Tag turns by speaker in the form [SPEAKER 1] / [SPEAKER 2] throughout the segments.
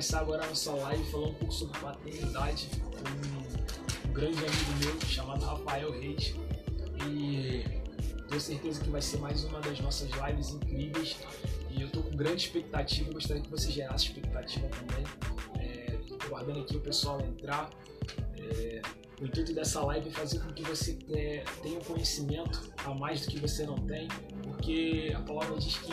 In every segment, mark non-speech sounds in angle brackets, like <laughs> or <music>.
[SPEAKER 1] começar agora a nossa live falando um pouco sobre paternidade com um grande amigo meu chamado Rafael Reis. E tenho certeza que vai ser mais uma das nossas lives incríveis. E eu tô com grande expectativa, gostaria que você gerasse expectativa também. É, guardando aqui o pessoal entrar. É, o intuito dessa live é fazer com que você tenha um conhecimento a mais do que você não tem, porque a palavra diz que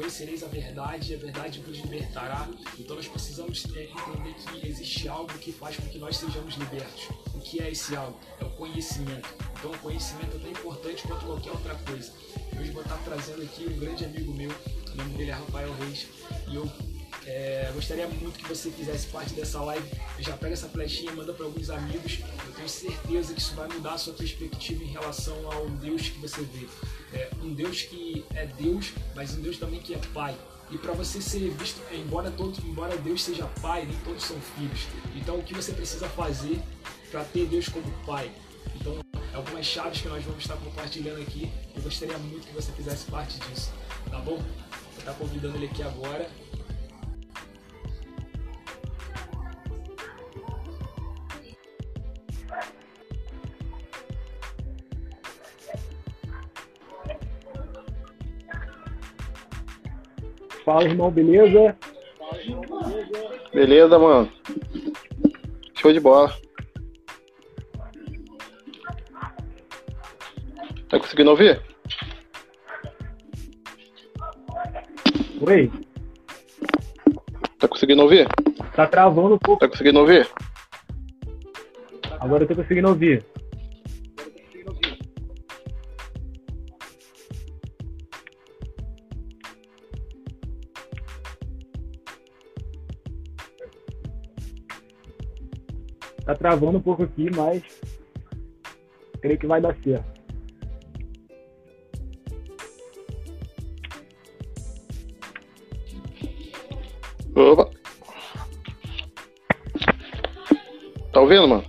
[SPEAKER 1] conhecereis a verdade e a verdade vos libertará. Então nós precisamos é, entender que existe algo que faz com que nós sejamos libertos. O que é esse algo? É o conhecimento. Então o conhecimento é tão importante quanto qualquer outra coisa. Hoje vou estar trazendo aqui um grande amigo meu, o nome dele é Rafael Reis, e eu é, gostaria muito que você fizesse parte dessa live. Já pega essa flechinha, manda para alguns amigos. Eu tenho certeza que isso vai mudar a sua perspectiva em relação ao Deus que você vê. É, um Deus que é Deus, mas um Deus também que é Pai. E para você ser visto, embora todos, embora Deus seja Pai, nem todos são filhos. Então o que você precisa fazer para ter Deus como Pai? Então, algumas chaves que nós vamos estar compartilhando aqui. Eu gostaria muito que você fizesse parte disso, tá bom? Vou estar convidando ele aqui agora.
[SPEAKER 2] Fala, irmão, beleza?
[SPEAKER 3] Beleza, mano. Show de bola. Tá conseguindo ouvir?
[SPEAKER 2] Oi?
[SPEAKER 3] Tá conseguindo ouvir?
[SPEAKER 2] Tá travando um pouco.
[SPEAKER 3] Tá conseguindo ouvir?
[SPEAKER 2] Agora eu tô conseguindo ouvir. Tá travando um pouco aqui, mas creio que vai dar certo.
[SPEAKER 3] Opa. Tá ouvindo, mano?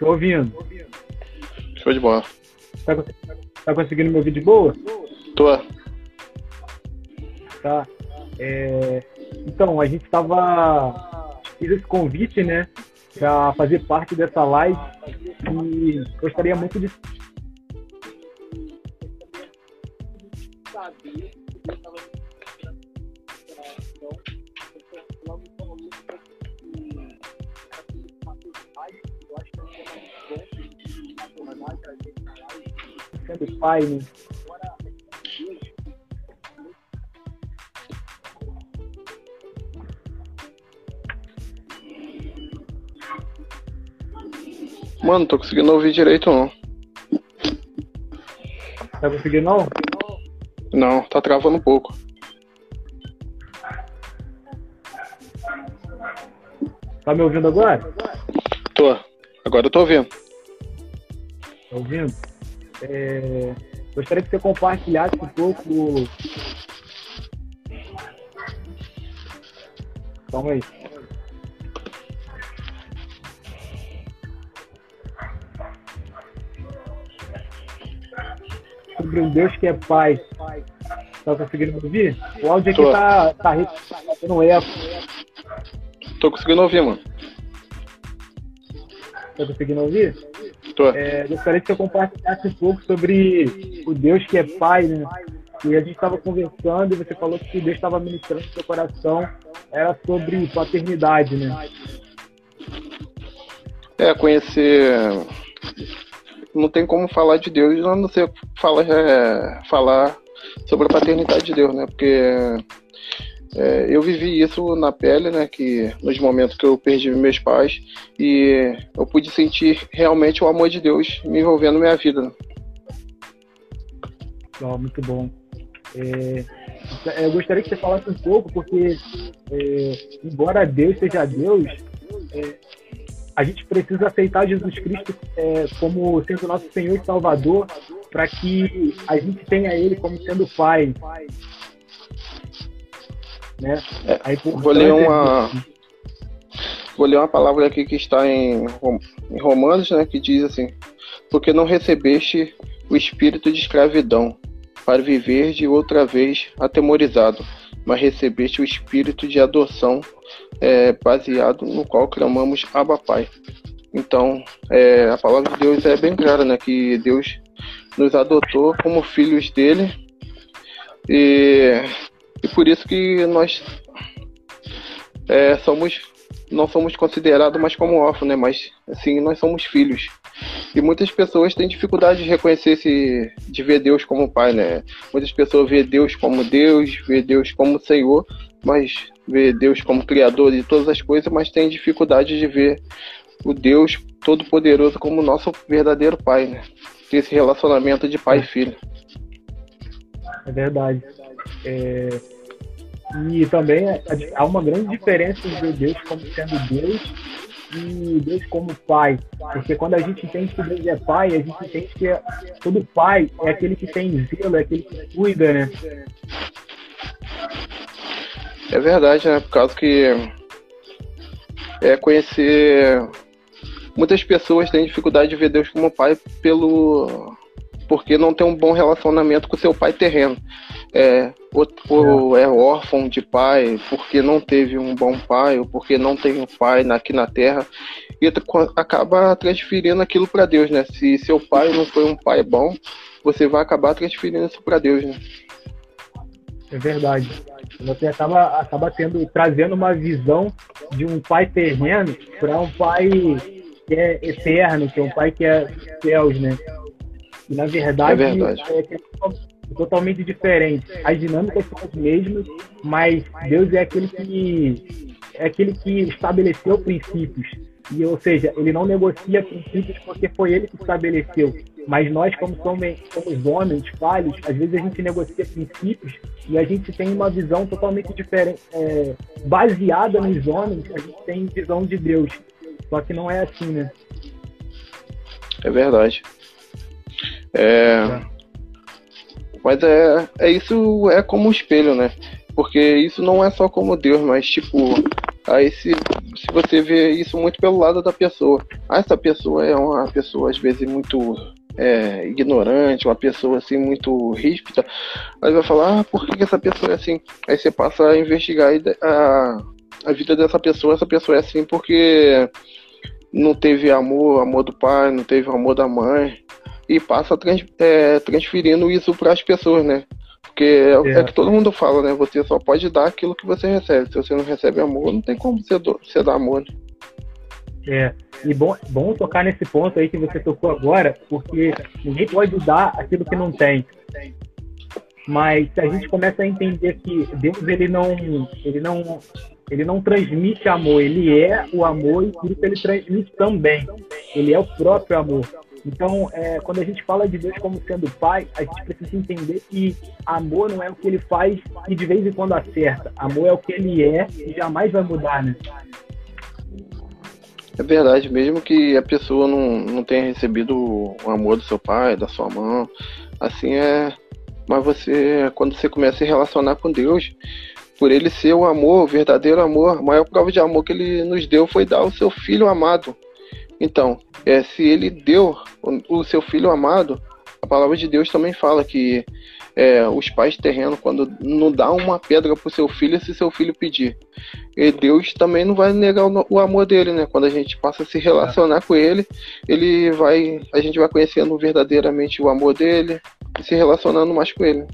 [SPEAKER 2] Tô ouvindo.
[SPEAKER 3] Show de bola.
[SPEAKER 2] Tá, tá conseguindo me ouvir de boa?
[SPEAKER 3] Tô.
[SPEAKER 2] Tá. É, Então, a gente tava. Fiz esse convite, né? Pra fazer parte dessa live. E gostaria muito de sendo pai, né?
[SPEAKER 3] Mano, não tô conseguindo ouvir direito não.
[SPEAKER 2] Tá conseguindo não?
[SPEAKER 3] Não, tá travando um pouco.
[SPEAKER 2] Tá me ouvindo agora?
[SPEAKER 3] Tô. Agora eu tô ouvindo.
[SPEAKER 2] Tá ouvindo? É, Gostaria que você compartilhasse um pouco. Calma aí. Sobre um Deus que é Pai. Tá conseguindo ouvir? O áudio aqui
[SPEAKER 3] Tô.
[SPEAKER 2] tá, tá, tá tendo eco.
[SPEAKER 3] Tô conseguindo ouvir, mano.
[SPEAKER 2] Tá conseguindo ouvir?
[SPEAKER 3] Tô.
[SPEAKER 2] É, gostaria que você compartilhasse um pouco sobre o Deus que é Pai, né? E a gente estava conversando e você falou que Deus estava ministrando no seu coração era sobre paternidade, né?
[SPEAKER 3] É, conhecer. Não tem como falar de Deus a não ser falar, é, falar sobre a paternidade de Deus, né? Porque é, eu vivi isso na pele, né? Que nos momentos que eu perdi meus pais e eu pude sentir realmente o amor de Deus me envolvendo na minha vida.
[SPEAKER 2] Ó, muito bom. É, eu gostaria que você falasse um pouco, porque é, embora Deus seja Deus, é, a gente precisa aceitar Jesus Cristo é, como sendo nosso Senhor e Salvador, para que a gente tenha Ele como sendo Pai. Né?
[SPEAKER 3] É, Vou ler uma,
[SPEAKER 2] disso.
[SPEAKER 3] vou ler uma palavra aqui que está em, em Romanos, né? Que diz assim: Porque não recebeste o espírito de escravidão, para viver de outra vez atemorizado, mas recebeste o espírito de adoção, é, baseado no qual clamamos Abba Pai. Então, é, a palavra de Deus é bem clara, né? Que Deus nos adotou como filhos dele e, e por isso que nós é, somos não somos considerados mais como órfãos, né? Mas assim nós somos filhos. E muitas pessoas têm dificuldade de reconhecer esse, de ver Deus como Pai, né? Muitas pessoas vê Deus como Deus, vê Deus como Senhor, mas vê Deus como Criador de todas as coisas, mas tem dificuldade de ver o Deus Todo-Poderoso como nosso verdadeiro Pai, né? Ter esse relacionamento de pai e filho.
[SPEAKER 2] É verdade. É... E também há uma grande diferença de Deus como sendo Deus e Deus como pai. Porque quando a gente entende que Deus é pai, a gente entende que é, todo pai é aquele que tem zelo, é aquele que cuida, né?
[SPEAKER 3] É verdade, né? Por causa que é conhecer. Muitas pessoas têm dificuldade de ver Deus como pai pelo porque não tem um bom relacionamento com seu pai terreno. É, ou, ou é órfão de pai porque não teve um bom pai, ou porque não tem um pai aqui na terra, e acaba transferindo aquilo para Deus, né? Se seu pai não foi um pai bom, você vai acabar transferindo isso para Deus, né?
[SPEAKER 2] É verdade. Você acaba, acaba tendo, trazendo uma visão de um pai terreno para um pai que é eterno, que é um pai que é céus, né? E na verdade, é, verdade. é, é totalmente diferente. As dinâmicas são as mesmas, mas Deus é aquele que é aquele que estabeleceu princípios. E, ou seja, ele não negocia princípios porque foi ele que estabeleceu. Mas nós, como somos, somos homens falhos, às vezes a gente negocia princípios e a gente tem uma visão totalmente diferente. É, baseada nos homens, a gente tem visão de Deus. Só que não é assim, né?
[SPEAKER 3] É verdade. É, mas é, é isso é como um espelho, né? Porque isso não é só como Deus, mas tipo, aí se, se você vê isso muito pelo lado da pessoa. Ah, essa pessoa é uma pessoa às vezes muito é, ignorante, uma pessoa assim muito ríspida, aí vai falar, ah, por que essa pessoa é assim? Aí você passa a investigar a, a vida dessa pessoa, essa pessoa é assim porque não teve amor, amor do pai, não teve amor da mãe, e passa trans, é, transferindo isso para as pessoas, né? Porque é, é. é, que todo mundo fala, né? Você só pode dar aquilo que você recebe. Se você não recebe amor, não tem como você, do, você dar amor. Né?
[SPEAKER 2] É, e bom, bom tocar nesse ponto aí que você tocou agora, porque ninguém pode dar aquilo que não tem. Mas se a gente começa a entender que Deus ele não, ele não, ele não transmite amor, ele é o amor e por isso ele transmite também. Ele é o próprio amor. Então, é, quando a gente fala de Deus como sendo pai, a gente precisa entender que amor não é o que ele faz e de vez em quando acerta. Amor é o que ele é e jamais vai mudar, né?
[SPEAKER 3] É verdade, mesmo que a pessoa não, não tenha recebido o amor do seu pai, da sua mãe, assim é. Mas você, quando você começa a se relacionar com Deus, por ele ser o amor, o verdadeiro amor, a maior prova de amor que ele nos deu foi dar o seu filho amado. Então, é, se ele deu o, o, seu filho amado, a palavra de Deus também fala que é, os pais terrenos, quando não dá uma pedra para o seu filho, se seu filho pedir, e Deus também não vai negar o, o, amor dele, né? Quando a gente passa a se relacionar é. com ele, ele vai, a gente vai conhecendo verdadeiramente o amor dele e se relacionando mais com ele.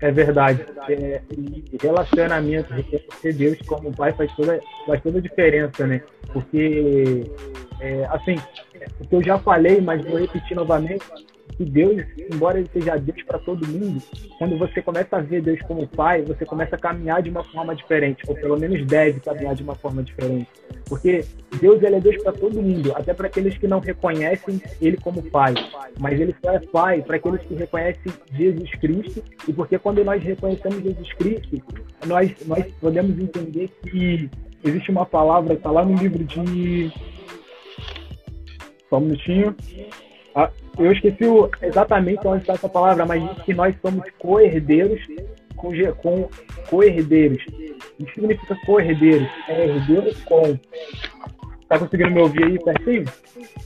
[SPEAKER 2] É verdade. É, e relacionamento, reconhecer Deus como pai faz toda, faz toda a diferença, né? Porque, é, assim, o que eu já falei, mas vou repetir novamente, que Deus, embora ele seja Deus para todo mundo, quando você começa a ver Deus como pai, você começa a caminhar de uma forma diferente, ou pelo menos deve caminhar de uma forma diferente. Porque Deus ele é Deus para todo mundo, até para aqueles que não reconhecem ele como pai. Mas ele só é pai para aqueles que reconhecem Jesus Cristo, e porque quando nós reconhecemos Jesus Cristo, nós, nós podemos entender que existe uma palavra que está lá no livro de. Só um minutinho. Ah, eu esqueci o, exatamente onde está essa palavra, mas diz que nós somos co-herdeiros com, com co-herdeiros. O que significa co-herdeiros? É herdeiro com. Tá conseguindo me ouvir aí pertinho?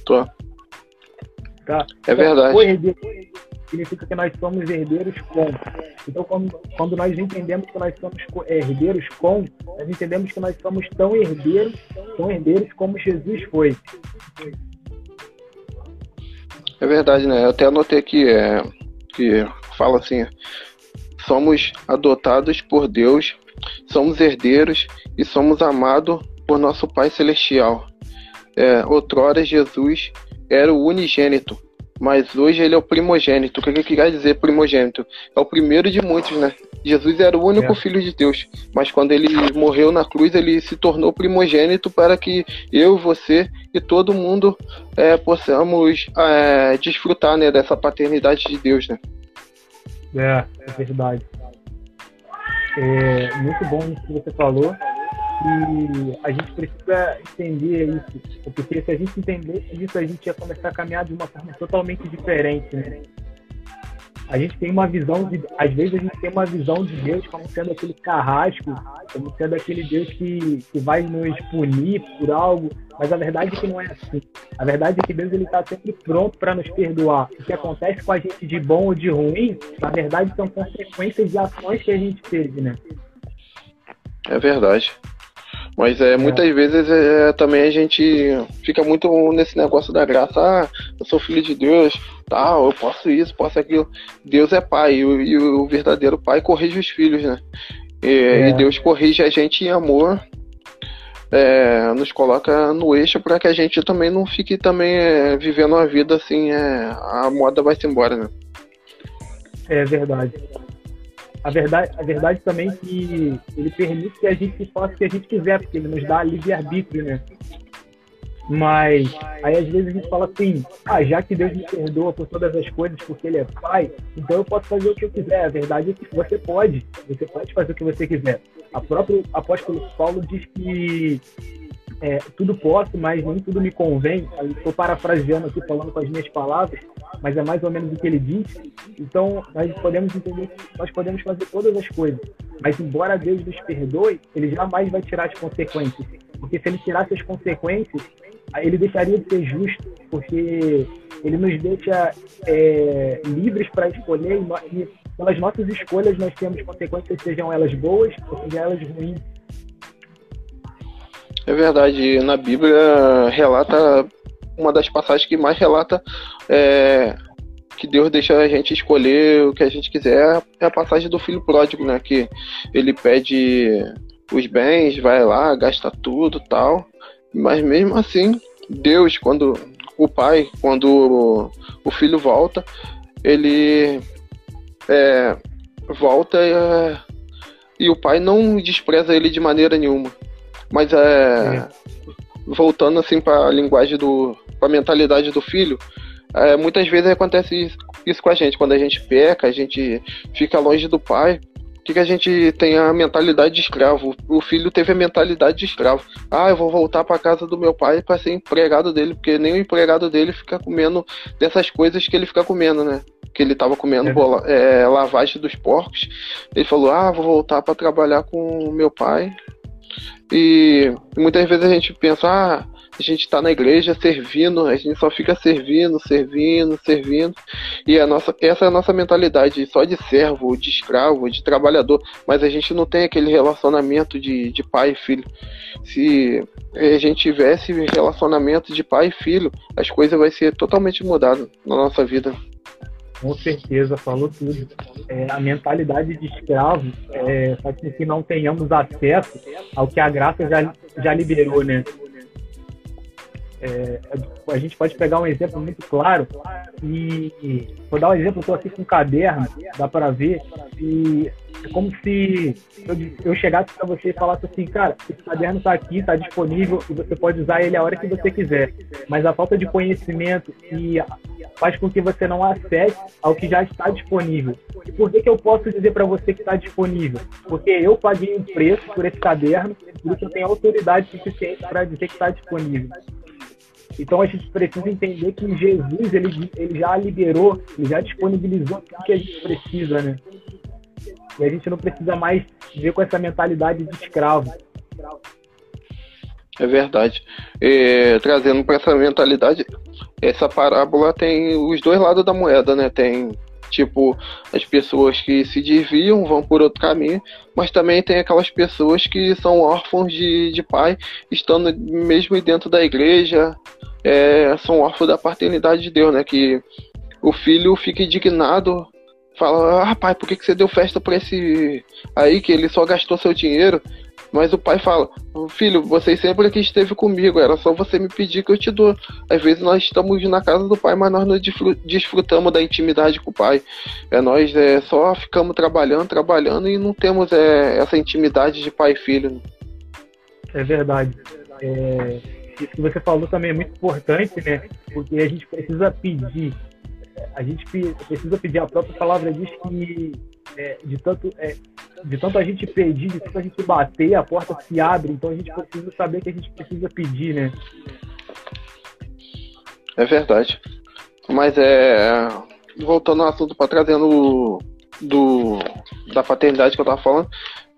[SPEAKER 3] Tô. Tá. É verdade.
[SPEAKER 2] Co-herdeiro, significa que nós somos herdeiros com. Então, quando, quando nós entendemos que nós somos herdeiros com, nós entendemos que nós somos tão herdeiros, tão herdeiros como Jesus foi.
[SPEAKER 3] É verdade, né? Eu até anotei aqui é, que fala assim: somos adotados por Deus, somos herdeiros e somos amados por nosso Pai Celestial. É, outrora Jesus era o unigênito, mas hoje ele é o primogênito. O que, que quer dizer primogênito? É o primeiro de muitos, né? Jesus era o único é. filho de Deus, mas quando ele morreu na cruz, ele se tornou primogênito para que eu, você e todo mundo é, possamos é, desfrutar né, dessa paternidade de Deus, né?
[SPEAKER 2] É, é verdade. É muito bom isso que você falou e a gente precisa entender isso, porque se a gente entendesse isso, a gente ia começar a caminhar de uma forma totalmente diferente, né? A gente tem uma visão de, às vezes a gente tem uma visão de Deus como sendo aquele carrasco, como sendo aquele Deus que, que vai nos punir por algo, mas a verdade é que não é assim. A verdade é que Deus ele está sempre pronto para nos perdoar. O que acontece com a gente de bom ou de ruim, na verdade são consequências de ações que a gente teve, né?
[SPEAKER 3] É verdade. Mas é, muitas é. vezes é, também a gente fica muito nesse negócio da graça. Ah, eu sou filho de Deus, tal, eu posso isso, posso aquilo. Deus é pai e o, e o verdadeiro pai corrige os filhos, né? E, é. e Deus corrige a gente em amor, é, nos coloca no eixo para que a gente também não fique também é, vivendo uma vida assim, é, a moda vai se embora, né?
[SPEAKER 2] É verdade a verdade, a verdade também é que ele permite que a gente faça o que a gente quiser, porque ele nos dá livre-arbítrio, né? Mas aí às vezes a gente fala assim, ah, já que Deus me perdoa por todas as coisas porque Ele é Pai, então eu posso fazer o que eu quiser. A verdade é que você pode, você pode fazer o que você quiser. A próprio apóstolo Paulo diz que é, tudo posso, mas nem tudo me convém. Estou parafraseando aqui, falando com as minhas palavras, mas é mais ou menos o que ele diz. Então, nós podemos entender que nós podemos fazer todas as coisas, mas embora Deus nos perdoe, ele jamais vai tirar as consequências. Porque se ele tirasse as consequências, ele deixaria de ser justo, porque ele nos deixa é, livres para escolher e, pelas nossas escolhas nós temos consequências, sejam elas boas ou sejam elas ruins.
[SPEAKER 3] É verdade, na Bíblia relata uma das passagens que mais relata é, que Deus deixa a gente escolher o que a gente quiser é a passagem do filho pródigo, né? Que ele pede os bens, vai lá, gasta tudo tal. Mas mesmo assim, Deus, quando o pai, quando o filho volta, ele é, volta é, e o pai não despreza ele de maneira nenhuma. Mas é, voltando assim para a linguagem do, para a mentalidade do filho, é, muitas vezes acontece isso, isso, com a gente. Quando a gente peca, a gente fica longe do pai. O que, que a gente tem a mentalidade de escravo? O filho teve a mentalidade de escravo. Ah, eu vou voltar para casa do meu pai para ser empregado dele, porque nem o empregado dele fica comendo dessas coisas que ele fica comendo, né? que ele estava comendo é. bola, é, lavagem dos porcos. Ele falou: Ah, vou voltar para trabalhar com meu pai e muitas vezes a gente pensa, ah, a gente está na igreja servindo, a gente só fica servindo, servindo, servindo. E a nossa, essa é a nossa mentalidade, só de servo, de escravo, de trabalhador. Mas a gente não tem aquele relacionamento de, de pai e filho. Se a gente tivesse relacionamento de pai e filho, as coisas vão ser totalmente mudadas na nossa vida.
[SPEAKER 2] Com certeza, falou tudo. É, a mentalidade de escravo é, faz com que não tenhamos acesso ao que a graça já, já liberou, né? É, a gente pode pegar um exemplo muito claro e, vou dar um exemplo, estou aqui com um caderno, dá para ver, e é como se eu, eu chegasse para você e falasse assim, cara, esse caderno está aqui, está disponível e você pode usar ele a hora que você quiser. Mas a falta de conhecimento e faz com que você não acesse ao que já está disponível. E por que, que eu posso dizer para você que está disponível? Porque eu paguei um preço por esse caderno, por isso eu tenho autoridade suficiente para dizer que está disponível. Então a gente precisa entender que Jesus ele, ele já liberou, ele já disponibilizou tudo que a gente precisa, né? E a gente não precisa mais ver com essa mentalidade de escravo.
[SPEAKER 3] É verdade. E, trazendo para essa mentalidade, essa parábola tem os dois lados da moeda, né? Tem Tipo, as pessoas que se desviam vão por outro caminho, mas também tem aquelas pessoas que são órfãos de, de pai, estando mesmo dentro da igreja, é, são órfãos da paternidade de Deus, né? Que o filho fica indignado, fala, ah pai, por que, que você deu festa para esse aí que ele só gastou seu dinheiro? Mas o pai fala: Filho, você sempre que esteve comigo, era só você me pedir que eu te dou. Às vezes nós estamos na casa do pai, mas nós não desfrutamos da intimidade com o pai. É, nós é, só ficamos trabalhando, trabalhando e não temos é, essa intimidade de pai e filho.
[SPEAKER 2] É verdade. É, isso que você falou também é muito importante, né? Porque a gente precisa pedir. A gente precisa pedir. A própria palavra diz que é, de tanto é, de tanto a gente pedir, de tanto a gente bater, a porta se abre. Então a gente precisa saber que a gente precisa pedir, né?
[SPEAKER 3] É verdade. Mas é. Voltando ao assunto para trazendo do, da paternidade que eu tava falando,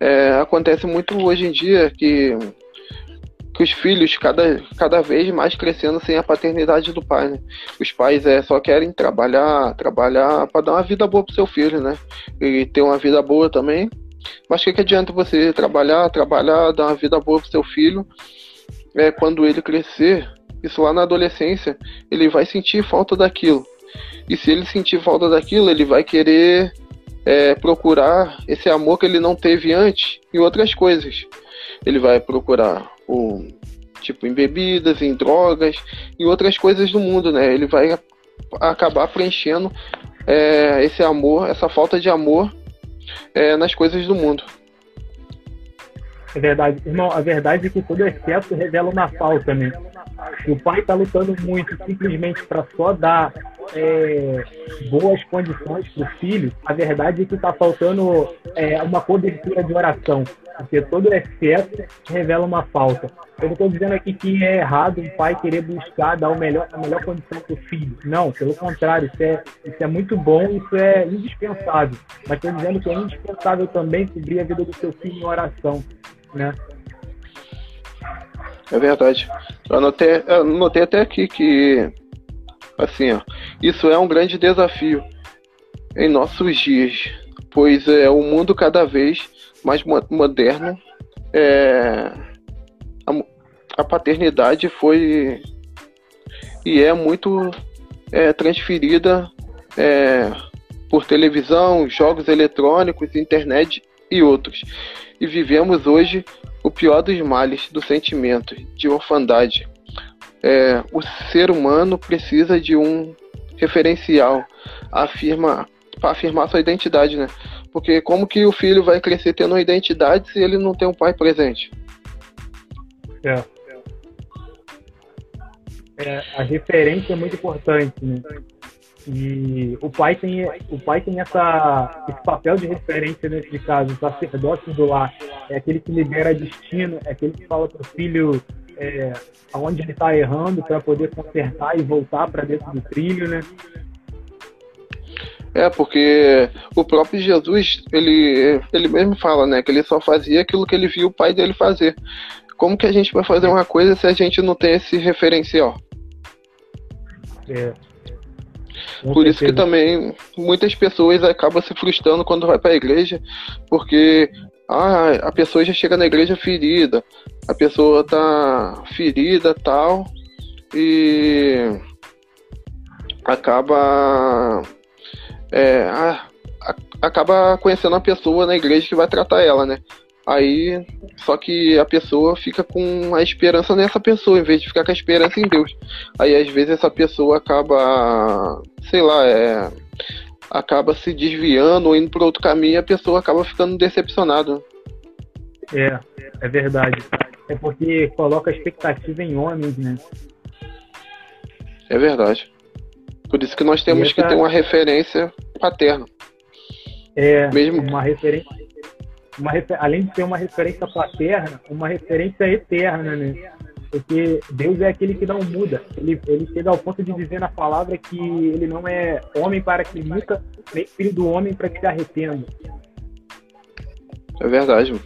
[SPEAKER 3] é, acontece muito hoje em dia que, que os filhos cada, cada vez mais crescendo sem a paternidade do pai, né? Os pais é, só querem trabalhar, trabalhar para dar uma vida boa pro seu filho, né? E ter uma vida boa também mas o que, que adianta você trabalhar, trabalhar, dar uma vida boa pro seu filho, é, quando ele crescer, isso lá na adolescência, ele vai sentir falta daquilo. E se ele sentir falta daquilo, ele vai querer é, procurar esse amor que ele não teve antes em outras coisas. Ele vai procurar o tipo em bebidas, em drogas, em outras coisas do mundo, né? Ele vai acabar preenchendo é, esse amor, essa falta de amor é, nas coisas do mundo.
[SPEAKER 2] É verdade. Irmão, a verdade é que todo excesso revela uma falta, né? O pai está lutando muito simplesmente para só dar é, boas condições para o filho. A verdade é que está faltando é, uma cobertura de oração porque todo excesso revela uma falta. Eu não estou dizendo aqui que é errado um pai querer buscar dar o melhor, a melhor condição para o filho. Não, pelo contrário, isso é, isso é muito bom, isso é indispensável. Mas estou dizendo que é indispensável também cobrir a vida do seu filho em oração. Né?
[SPEAKER 3] É verdade. Eu anotei, eu anotei até aqui que, assim, ó, isso é um grande desafio em nossos dias, pois é o mundo cada vez mais moderno, é, a, a, paternidade foi e é muito é, transferida é, por televisão, jogos eletrônicos, internet e outros. E vivemos hoje o pior dos males do sentimento de orfandade. É, o ser humano precisa de um referencial afirma, para afirmar sua identidade, né? Porque como que o filho vai crescer tendo uma identidade se ele não tem um pai presente?
[SPEAKER 2] É. é a referência é muito importante, né? E o pai tem, o pai tem essa, esse papel de referência nesse caso, o sacerdote do lar. É aquele que libera destino, é aquele que fala para o filho é, aonde ele está errando para poder consertar e voltar para dentro do trilho, né?
[SPEAKER 3] É, porque o próprio Jesus, ele, ele mesmo fala, né, que ele só fazia aquilo que ele viu o pai dele fazer. Como que a gente vai fazer uma coisa se a gente não tem esse referencial? É. Por isso que também muitas pessoas acabam se frustrando quando vai para a igreja, porque ah, a pessoa já chega na igreja ferida, a pessoa tá ferida tal, e acaba é, a, a, acaba conhecendo uma pessoa na igreja que vai tratar ela, né? Aí, só que a pessoa fica com a esperança nessa pessoa, em vez de ficar com a esperança em Deus. Aí, às vezes, essa pessoa acaba, sei lá, é, acaba se desviando ou indo para outro caminho e a pessoa acaba ficando decepcionada.
[SPEAKER 2] É, é verdade. É porque coloca a expectativa em homens, né?
[SPEAKER 3] É verdade. Por isso que nós temos essa... que ter uma referência paterna.
[SPEAKER 2] É, Mesmo... uma referência. Uma refer... Além de ter uma referência paterna, uma referência eterna, né? Porque Deus é aquele que não muda. Ele, ele chega ao ponto de dizer na palavra que ele não é homem para que nunca, nem filho do homem para que se arrependa.
[SPEAKER 3] É verdade. Mano.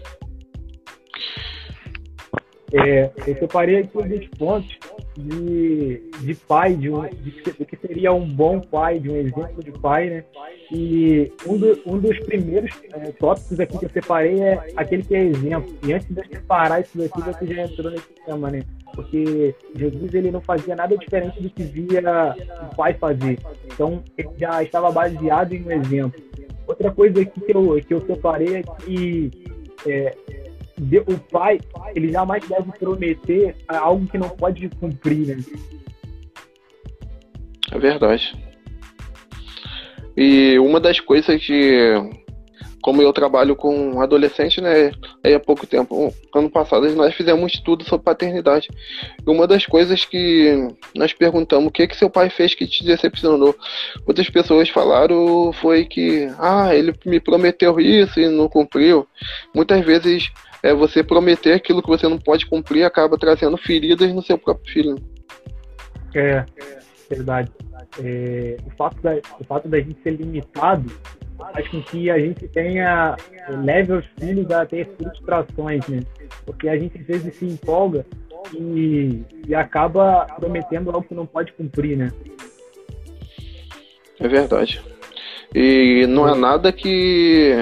[SPEAKER 2] É, eu separei aqui alguns pontos de, de pai, de, um, de, de que seria um bom pai, de um exemplo de pai, né? E um, do, um dos primeiros é, tópicos aqui que eu separei é aquele que é exemplo. E antes de eu separar isso daqui, você já entrou nesse tema, né? Porque Jesus ele não fazia nada diferente do que via o pai fazer. Então, ele já estava baseado em um exemplo. Outra coisa aqui que eu, que eu separei é que é, o pai, ele jamais deve prometer algo que não pode cumprir, né?
[SPEAKER 3] É verdade. E uma das coisas que, como eu trabalho com adolescente, né, aí há pouco tempo, ano passado, nós fizemos um estudo sobre paternidade. E uma das coisas que nós perguntamos, o que que seu pai fez que te decepcionou? Outras pessoas falaram foi que, ah, ele me prometeu isso e não cumpriu. Muitas vezes é você prometer aquilo que você não pode cumprir acaba trazendo feridas no seu próprio filho.
[SPEAKER 2] É, verdade. É, o, fato da, o fato da gente ser limitado faz com que a gente tenha leve os filhos a ter frustrações, né? Porque a gente às vezes se empolga e, e acaba prometendo algo que não pode cumprir, né?
[SPEAKER 3] É verdade. E não é nada que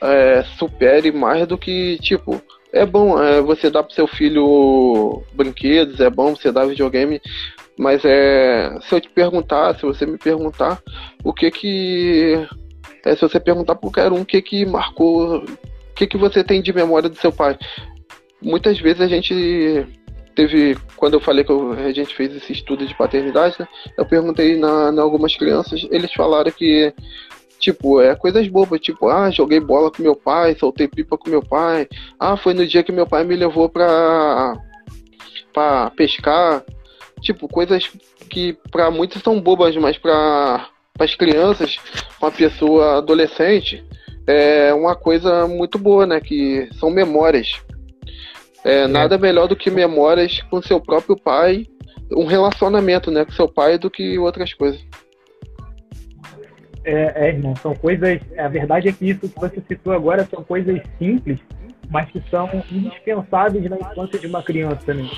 [SPEAKER 3] é, supere mais do que, tipo, é bom é, você dar pro seu filho brinquedos, é bom você dar videogame, mas é, se eu te perguntar, se você me perguntar, o que que. É, se você perguntar para qualquer um o que que marcou, o que que você tem de memória do seu pai. Muitas vezes a gente teve, quando eu falei que a gente fez esse estudo de paternidade, né, eu perguntei na, na algumas crianças, eles falaram que Tipo, é coisas bobas, tipo, ah, joguei bola com meu pai, soltei pipa com meu pai. Ah, foi no dia que meu pai me levou pra, pra pescar. Tipo, coisas que para muitos são bobas, mas para as crianças, uma pessoa adolescente, é uma coisa muito boa, né? Que são memórias. É, é. nada melhor do que memórias com seu próprio pai, um relacionamento, né, com seu pai do que outras coisas.
[SPEAKER 2] É, é, irmão, são coisas. A verdade é que isso que você citou agora são coisas simples, mas que são indispensáveis na infância de uma criança, né?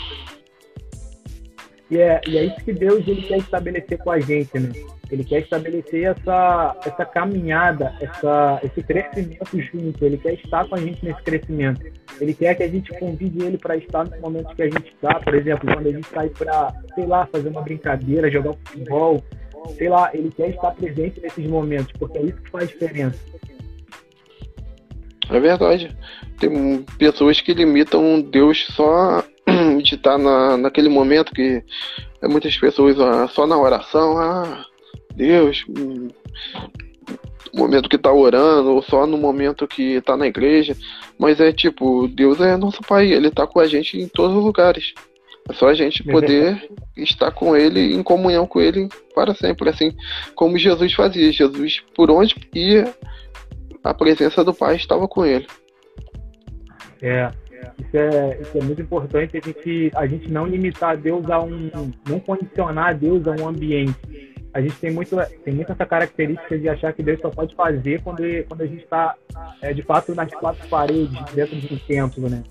[SPEAKER 2] E é, e é isso que Deus ele quer estabelecer com a gente, né? Ele quer estabelecer essa, essa caminhada, essa, esse crescimento junto. Ele quer estar com a gente nesse crescimento. Ele quer que a gente convide ele para estar nos momentos que a gente está. Por exemplo, quando a gente sai para, sei lá, fazer uma brincadeira, jogar futebol, sei lá, ele quer estar presente nesses momentos, porque é isso que faz diferença.
[SPEAKER 3] É verdade. Tem pessoas que limitam Deus só <clears throat> de estar na, naquele momento que muitas pessoas ah, só na oração, ah, Deus, hum, momento que está orando, ou só no momento que está na igreja. Mas é tipo, Deus é nosso Pai, Ele está com a gente em todos os lugares. É só a gente poder estar com ele, em comunhão com ele para sempre, assim como Jesus fazia. Jesus, por onde ia, a presença do Pai estava com ele.
[SPEAKER 2] É, isso é, isso é muito importante, a gente, a gente não limitar Deus a um. não condicionar Deus a um ambiente. A gente tem muito, tem essa característica de achar que Deus só pode fazer quando, quando a gente está, é, de fato, nas quatro paredes, dentro de um templo, né?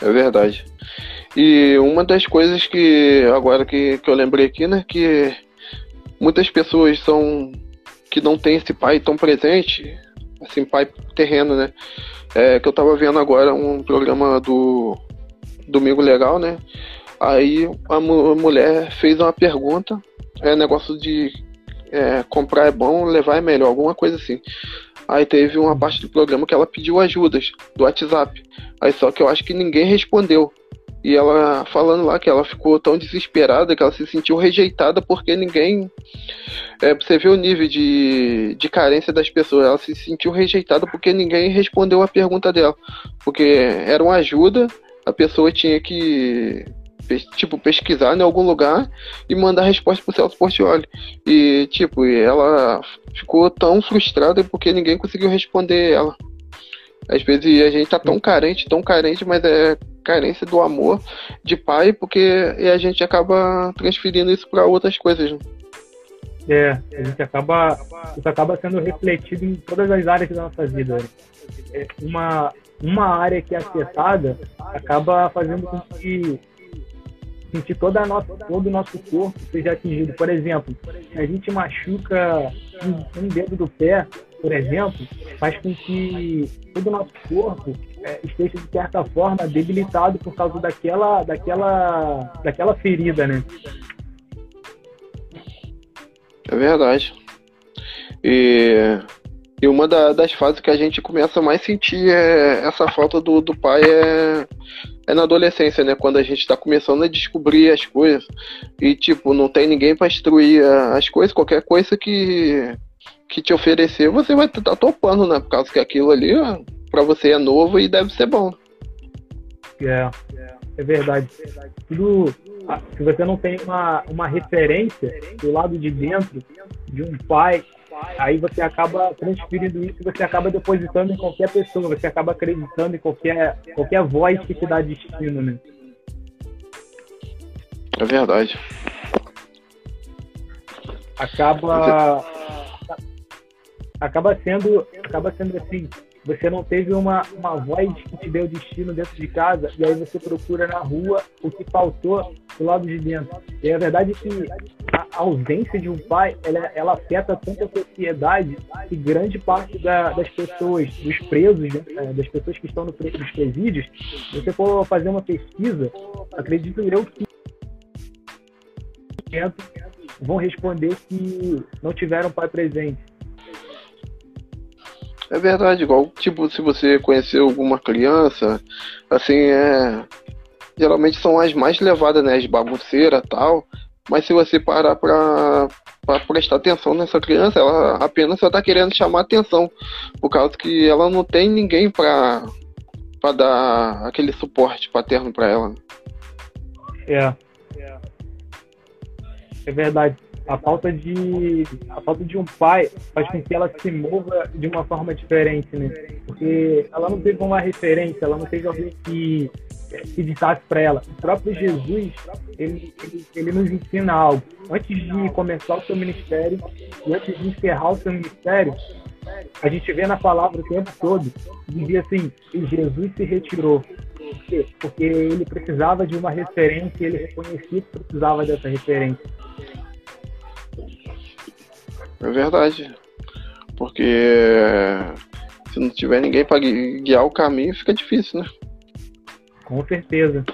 [SPEAKER 3] É verdade. E uma das coisas que agora que, que eu lembrei aqui, né, que muitas pessoas são que não tem esse pai tão presente, assim, pai terreno, né? É, que eu tava vendo agora um programa do Domingo Legal, né? Aí a, mu a mulher fez uma pergunta, é negócio de é, comprar é bom, levar é melhor, alguma coisa assim. Aí teve uma parte do programa que ela pediu ajudas do WhatsApp. Aí só que eu acho que ninguém respondeu. E ela falando lá que ela ficou tão desesperada que ela se sentiu rejeitada porque ninguém. É, você vê o nível de, de carência das pessoas. Ela se sentiu rejeitada porque ninguém respondeu a pergunta dela. Porque era uma ajuda, a pessoa tinha que tipo, pesquisar em algum lugar e mandar a resposta pro Celso Portioli. E, tipo, ela ficou tão frustrada porque ninguém conseguiu responder ela. Às vezes a gente tá tão carente, tão carente, mas é carência do amor de pai, porque e a gente acaba transferindo isso para outras coisas. Né?
[SPEAKER 2] É, a gente acaba, isso acaba sendo refletido em todas as áreas da nossa vida. É uma, uma área que é afetada acaba fazendo com que sentir toda a nossa, todo o nosso corpo seja atingido. Por exemplo, a gente machuca um, um dedo do pé, por exemplo, faz com que todo o nosso corpo é, esteja de certa forma debilitado por causa daquela, daquela, daquela ferida, né?
[SPEAKER 3] É verdade. E, e uma da, das fases que a gente começa a mais sentir é essa falta do, do pai é, é na adolescência, né? Quando a gente está começando a descobrir as coisas e, tipo, não tem ninguém para instruir as coisas, qualquer coisa que, que te oferecer, você vai estar tá topando, né? Por causa que aquilo ali para você é novo e deve ser bom.
[SPEAKER 2] É, é verdade. Tudo, se você não tem uma, uma referência do lado de dentro de um pai, aí você acaba transferindo isso e você acaba depositando em qualquer pessoa, você acaba acreditando em qualquer, qualquer voz que te dá destino, né?
[SPEAKER 3] É verdade.
[SPEAKER 2] Acaba acaba sendo acaba sendo assim você não teve uma, uma voz que te deu destino dentro de casa e aí você procura na rua o que faltou do lado de dentro. E a verdade é que a ausência de um pai, ela, ela afeta tanto a sociedade que grande parte da, das pessoas, dos presos, né, é, das pessoas que estão no, nos presídios, se você for fazer uma pesquisa, acredito eu que vão responder que não tiveram pai presente.
[SPEAKER 3] É verdade, igual, tipo, se você conheceu alguma criança, assim, é. Geralmente são as mais levadas, né? As bagunceiras tal. Mas se você parar pra, pra prestar atenção nessa criança, ela apenas só tá querendo chamar atenção. Por causa que ela não tem ninguém pra, pra dar aquele suporte paterno pra ela.
[SPEAKER 2] É. É verdade a falta de a falta de um pai faz com que ela se mova de uma forma diferente, né? Porque ela não teve uma referência, ela não teve alguém que que ditasse para ela. O próprio Jesus, ele, ele, ele nos ensina algo. Antes de começar o seu ministério e antes de encerrar o seu ministério, a gente vê na palavra o tempo todo, dizia assim, que Jesus se retirou. Por quê? Porque ele precisava de uma referência, ele reconhecia que precisava dessa referência.
[SPEAKER 3] É verdade. Porque se não tiver ninguém para guiar o caminho, fica difícil, né?
[SPEAKER 2] Com certeza.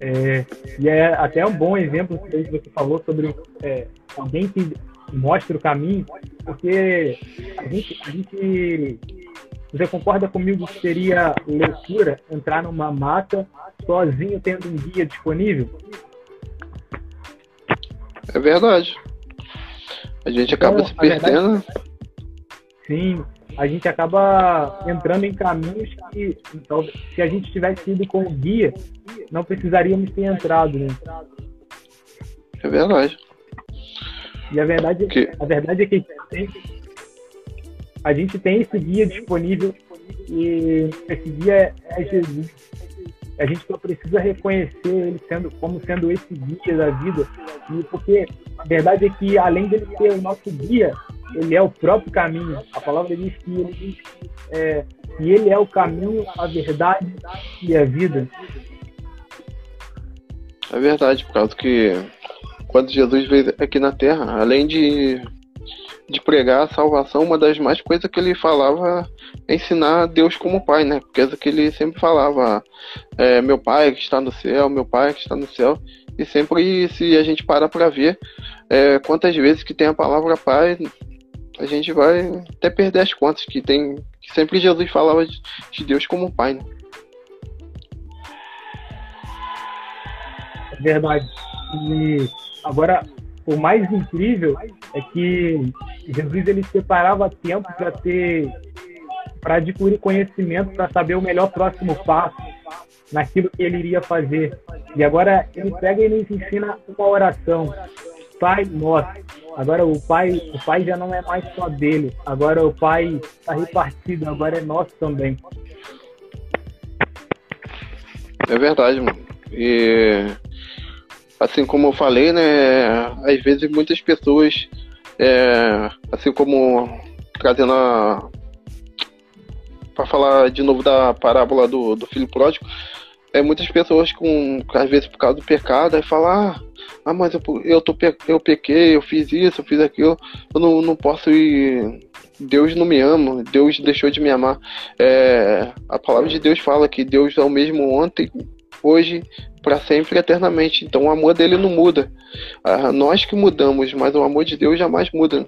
[SPEAKER 2] É, e é até um bom exemplo que você falou sobre é, alguém que mostra o caminho, porque a gente, a gente, você concorda comigo que seria loucura entrar numa mata sozinho tendo um guia disponível?
[SPEAKER 3] É verdade. A gente acaba se perdendo. Verdade,
[SPEAKER 2] sim, a gente acaba entrando em caminhos que, então, se a gente tivesse ido com o guia, não precisaríamos ter entrado, né?
[SPEAKER 3] É verdade.
[SPEAKER 2] E a verdade, que... a verdade é que a gente tem esse guia disponível e esse guia é Jesus. A gente só precisa reconhecer ele sendo como sendo esse guia da vida, e porque a verdade é que, além dele ser o nosso guia, ele é o próprio caminho. A palavra diz que ele, diz, é, que ele é o caminho, a verdade e a vida.
[SPEAKER 3] É verdade, por causa que quando Jesus veio aqui na Terra, além de, de pregar a salvação, uma das mais coisas que ele falava é ensinar Deus como Pai, né? Porque é que ele sempre falava, é, meu Pai que está no céu, meu Pai que está no céu. E sempre, se a gente parar para ver é, quantas vezes que tem a palavra Pai, a gente vai até perder as contas, que tem que sempre Jesus falava de, de Deus como Pai. Né?
[SPEAKER 2] É verdade. E agora, o mais incrível é que Jesus ele separava tempo para ter para adquirir conhecimento, para saber o melhor próximo passo naquilo que ele iria fazer. E agora ele pega e nos ensina uma oração. Pai nosso. Agora o pai, o pai já não é mais só dele. Agora o pai está repartido, agora é nosso também.
[SPEAKER 3] É verdade, mano. E assim como eu falei, né, às vezes muitas pessoas, é, assim como trazendo a para falar de novo da parábola do, do filho pródigo, é, muitas pessoas com, às vezes por causa do pecado, aí falam, ah, ah mas eu, eu, tô, eu pequei, eu fiz isso, eu fiz aquilo, eu não, não posso ir. Deus não me ama, Deus deixou de me amar. É, a palavra de Deus fala que Deus é o mesmo ontem, hoje, para sempre e eternamente. Então o amor dele não muda. Ah, nós que mudamos, mas o amor de Deus jamais muda.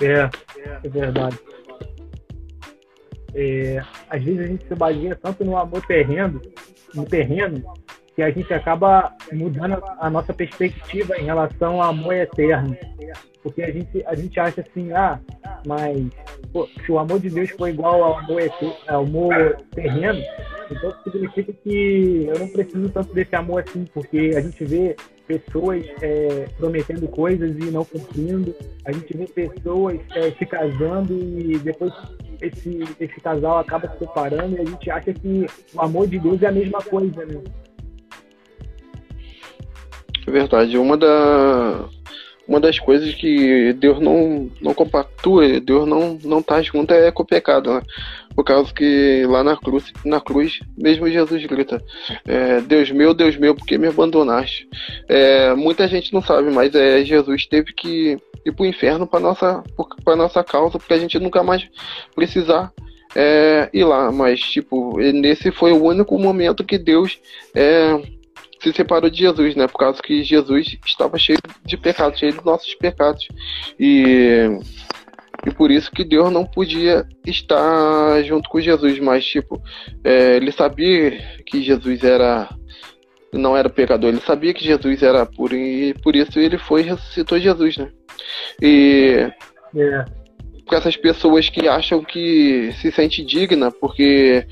[SPEAKER 2] É, é verdade. É, às vezes a gente se baseia tanto no amor terreno, no terreno, que a gente acaba mudando a nossa perspectiva em relação ao amor eterno. Porque a gente, a gente acha assim, ah, mas pô, se o amor de Deus for igual ao amor, ao amor terreno, então significa que eu não preciso tanto desse amor assim, porque a gente vê pessoas é, prometendo coisas e não cumprindo, a gente vê pessoas é, se casando e depois esse, esse casal acaba se separando e a gente acha que o amor de Deus é a mesma coisa, né?
[SPEAKER 3] É verdade. Uma, da, uma das coisas que Deus não, não compactua, Deus não, não tá junto é com o pecado, né? Por causa que lá na cruz, na cruz mesmo Jesus grita: é, Deus meu, Deus meu, por que me abandonaste? É, muita gente não sabe, mas é, Jesus teve que ir pro inferno para nossa, pra nossa causa, porque a gente nunca mais precisar é, ir lá. Mas, tipo, nesse foi o único momento que Deus é, se separou de Jesus, né? Por causa que Jesus estava cheio de pecados, cheio de nossos pecados. E, e por isso que Deus não podia estar junto com Jesus, mas tipo, é, ele sabia que Jesus era não era pecador, ele sabia que Jesus era puro e por isso ele foi e ressuscitou Jesus, né? E é. essas pessoas que acham que se sente digna porque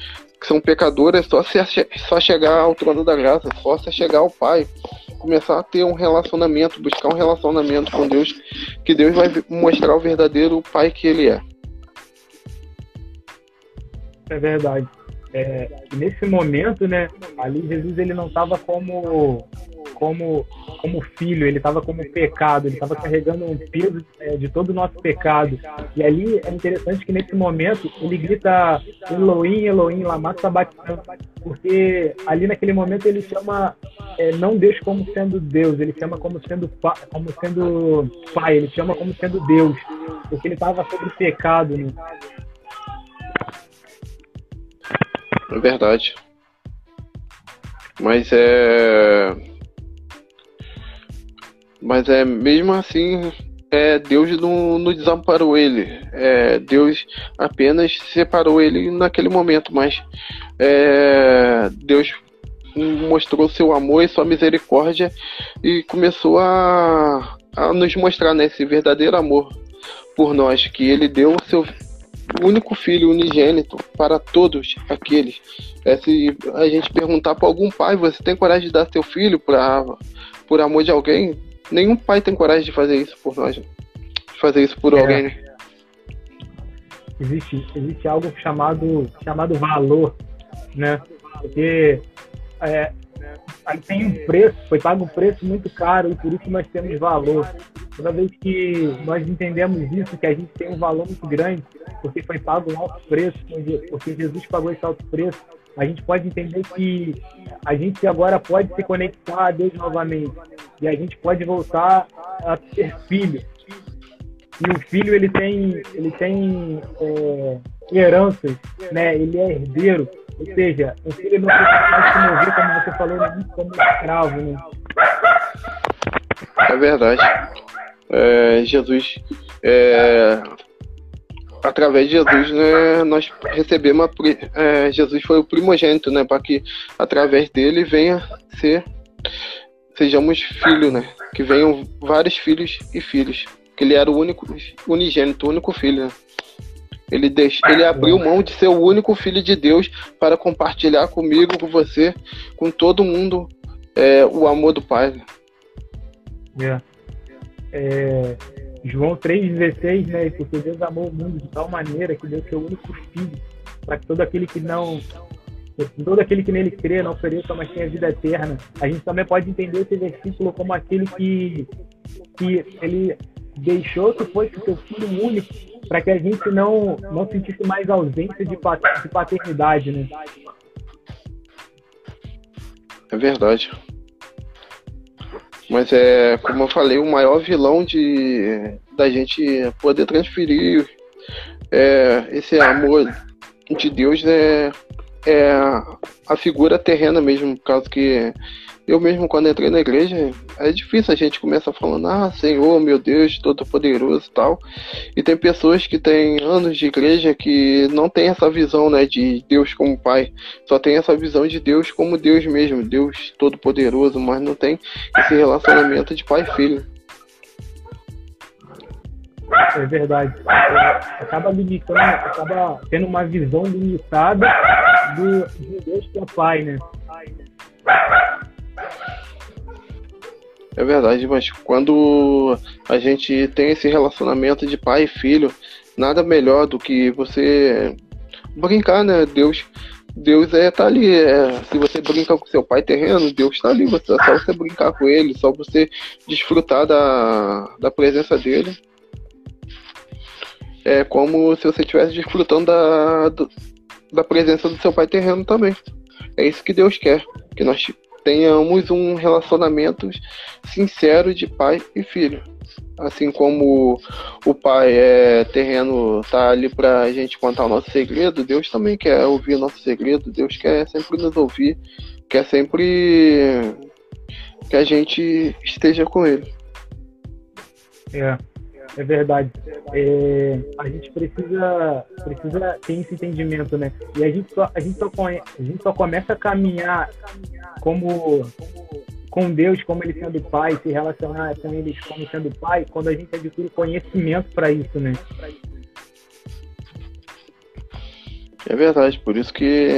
[SPEAKER 3] que são pecadoras, só se só chegar ao trono da graça, só se chegar ao Pai, começar a ter um relacionamento, buscar um relacionamento com Deus, que Deus vai mostrar o verdadeiro Pai que Ele é.
[SPEAKER 2] É verdade. É, nesse momento, né, ali Jesus ele não estava como como como filho, ele estava como pecado, ele estava carregando um peso é, de todo o nosso pecado. E ali é interessante que nesse momento ele grita Elohim, Elohim, lama sabachthani, porque ali naquele momento ele chama é, não Deus como sendo Deus, ele chama como sendo como sendo pai, ele chama como sendo Deus, porque ele estava sobre pecado, né?
[SPEAKER 3] É verdade. Mas é. Mas é mesmo assim, é, Deus não, não desamparou ele. É, Deus apenas separou ele naquele momento, mas é, Deus mostrou seu amor e sua misericórdia e começou a, a nos mostrar né, esse verdadeiro amor por nós, que ele deu o seu único filho unigênito para todos aqueles. É, se a gente perguntar para algum pai, você tem coragem de dar seu filho pra, por amor de alguém? Nenhum pai tem coragem de fazer isso por nós. De fazer isso por é. alguém. Né?
[SPEAKER 2] Existe, existe algo chamado, chamado valor, né? Porque é, tem um preço, foi pago um preço muito caro e por isso nós temos valor. Toda vez que nós entendemos isso, que a gente tem um valor muito grande, porque foi pago um alto preço, porque Jesus pagou esse alto preço, a gente pode entender que a gente agora pode se conectar a Deus novamente e a gente pode voltar a ser filho. E o filho ele tem ele tem é, heranças, né? Ele é herdeiro, ou seja, o filho não se mover como você falou, né? como escravo, né?
[SPEAKER 3] É verdade é, Jesus, é, através de Jesus, né, nós recebemos, a, é, Jesus foi o primogênito, né, para que através dele venha ser, sejamos filhos, né, que venham vários filhos e filhos, que ele era o único, unigênito, o único filho, né. Ele, ele abriu mão de ser o único filho de Deus para compartilhar comigo, com você, com todo mundo, é, o amor do Pai. Né?
[SPEAKER 2] Yeah. É, João 3,16, né? Porque Deus amou o mundo de tal maneira que deu seu único filho, para que todo aquele que não. Todo aquele que nele crê não pereça, mas tenha vida eterna. A gente também pode entender esse versículo como aquele que, que ele deixou que fosse seu filho único, para que a gente não, não sentisse mais ausência de paternidade, né?
[SPEAKER 3] É verdade. Mas é, como eu falei, o maior vilão de da gente poder transferir é, esse amor de Deus é, é a figura terrena mesmo, por causa que eu mesmo, quando entrei na igreja, é difícil a gente começar falando, ah, Senhor, meu Deus, Todo-Poderoso e tal. E tem pessoas que têm anos de igreja que não tem essa visão, né, de Deus como Pai. Só tem essa visão de Deus como Deus mesmo, Deus Todo-Poderoso, mas não tem esse relacionamento de pai filho.
[SPEAKER 2] É verdade. Acaba limitando, acaba tendo uma visão limitada do, de Deus que é Pai, né?
[SPEAKER 3] É verdade, mas quando a gente tem esse relacionamento de pai e filho, nada melhor do que você brincar, né? Deus, Deus é tá ali. É, se você brinca com seu pai terreno, Deus está ali. Você, é só você brincar com ele, só você desfrutar da, da presença dele. É como se você estivesse desfrutando da, da presença do seu pai terreno também. É isso que Deus quer, que nós tenhamos um relacionamento sincero de pai e filho. Assim como o pai é terreno, tá ali pra gente contar o nosso segredo, Deus também quer ouvir o nosso segredo, Deus quer sempre nos ouvir, quer sempre que a gente esteja com ele.
[SPEAKER 2] É, é verdade. É, a gente precisa, precisa ter esse entendimento, né? E a gente só, a gente só, a gente só começa a caminhar como, com Deus, como Ele sendo Pai, se relacionar com Ele como sendo Pai, quando a gente adquire conhecimento para isso, né?
[SPEAKER 3] É verdade, por isso que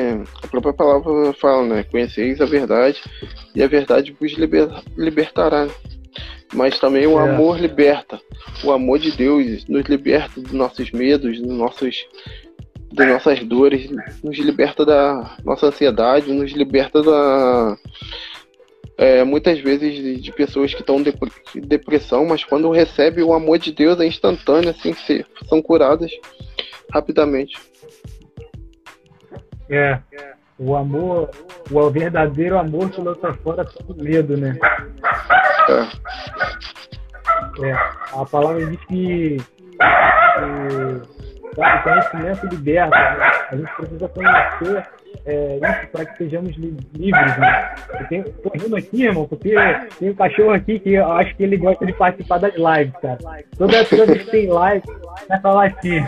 [SPEAKER 3] a própria palavra fala, né? Conheceis a verdade e a verdade vos liber, libertará. Mas também o é. amor liberta. O amor de Deus nos liberta dos nossos medos, dos nossos das nossas dores, nos liberta da nossa ansiedade, nos liberta da é, muitas vezes de, pessoas que estão em depressão, mas quando recebe o amor de Deus é instantâneo, assim, se, são curadas rapidamente.
[SPEAKER 2] É, o amor, o verdadeiro amor que lança fora todo medo, né? É. é. A palavra diz que, que o conhecimento liberta. Né? A gente precisa conhecer é, isso para que sejamos li livres. Né? Eu tenho, tô rindo aqui, irmão, porque tem um cachorro aqui que eu acho que ele gosta de participar das lives, cara. Toda, toda vez que tem live, vai falar assim.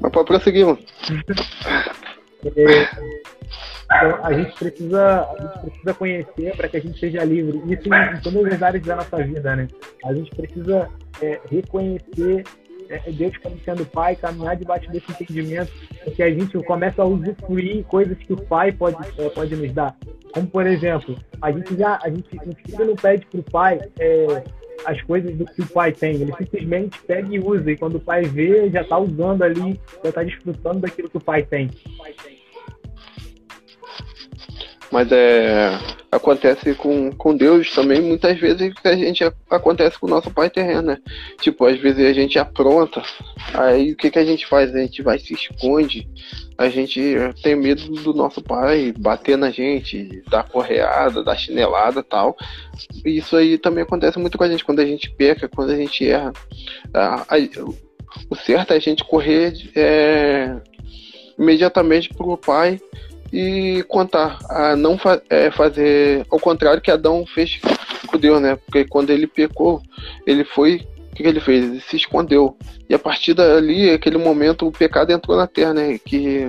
[SPEAKER 3] Mas pode prosseguir, mano. <laughs>
[SPEAKER 2] Então, a gente precisa, a gente precisa conhecer para que a gente seja livre. Isso em, em todas as áreas da nossa vida, né? A gente precisa é, reconhecer é, Deus como sendo Pai, caminhar debaixo desse entendimento, porque a gente começa a usufruir coisas que o Pai pode, é, pode nos dar. Como, por exemplo, a gente já, a gente, o filho não pede para o Pai é, as coisas do que o pai tem. Ele simplesmente pega e usa. E quando o pai vê, já está usando ali, já está desfrutando daquilo que o pai tem.
[SPEAKER 3] Mas é, acontece com, com Deus também, muitas vezes que a gente acontece com o nosso pai terreno, né? Tipo, às vezes a gente apronta, aí o que, que a gente faz? A gente vai se esconde, a gente tem medo do nosso pai bater na gente, dar correada, dar chinelada tal. Isso aí também acontece muito com a gente quando a gente peca, quando a gente erra. O certo é a gente correr é, imediatamente pro pai e contar, a não fa é, fazer ao contrário que Adão fez com Deus, né? Porque quando ele pecou, ele foi, o que, que ele fez? Ele se escondeu. E a partir dali, aquele momento, o pecado entrou na terra, né? Que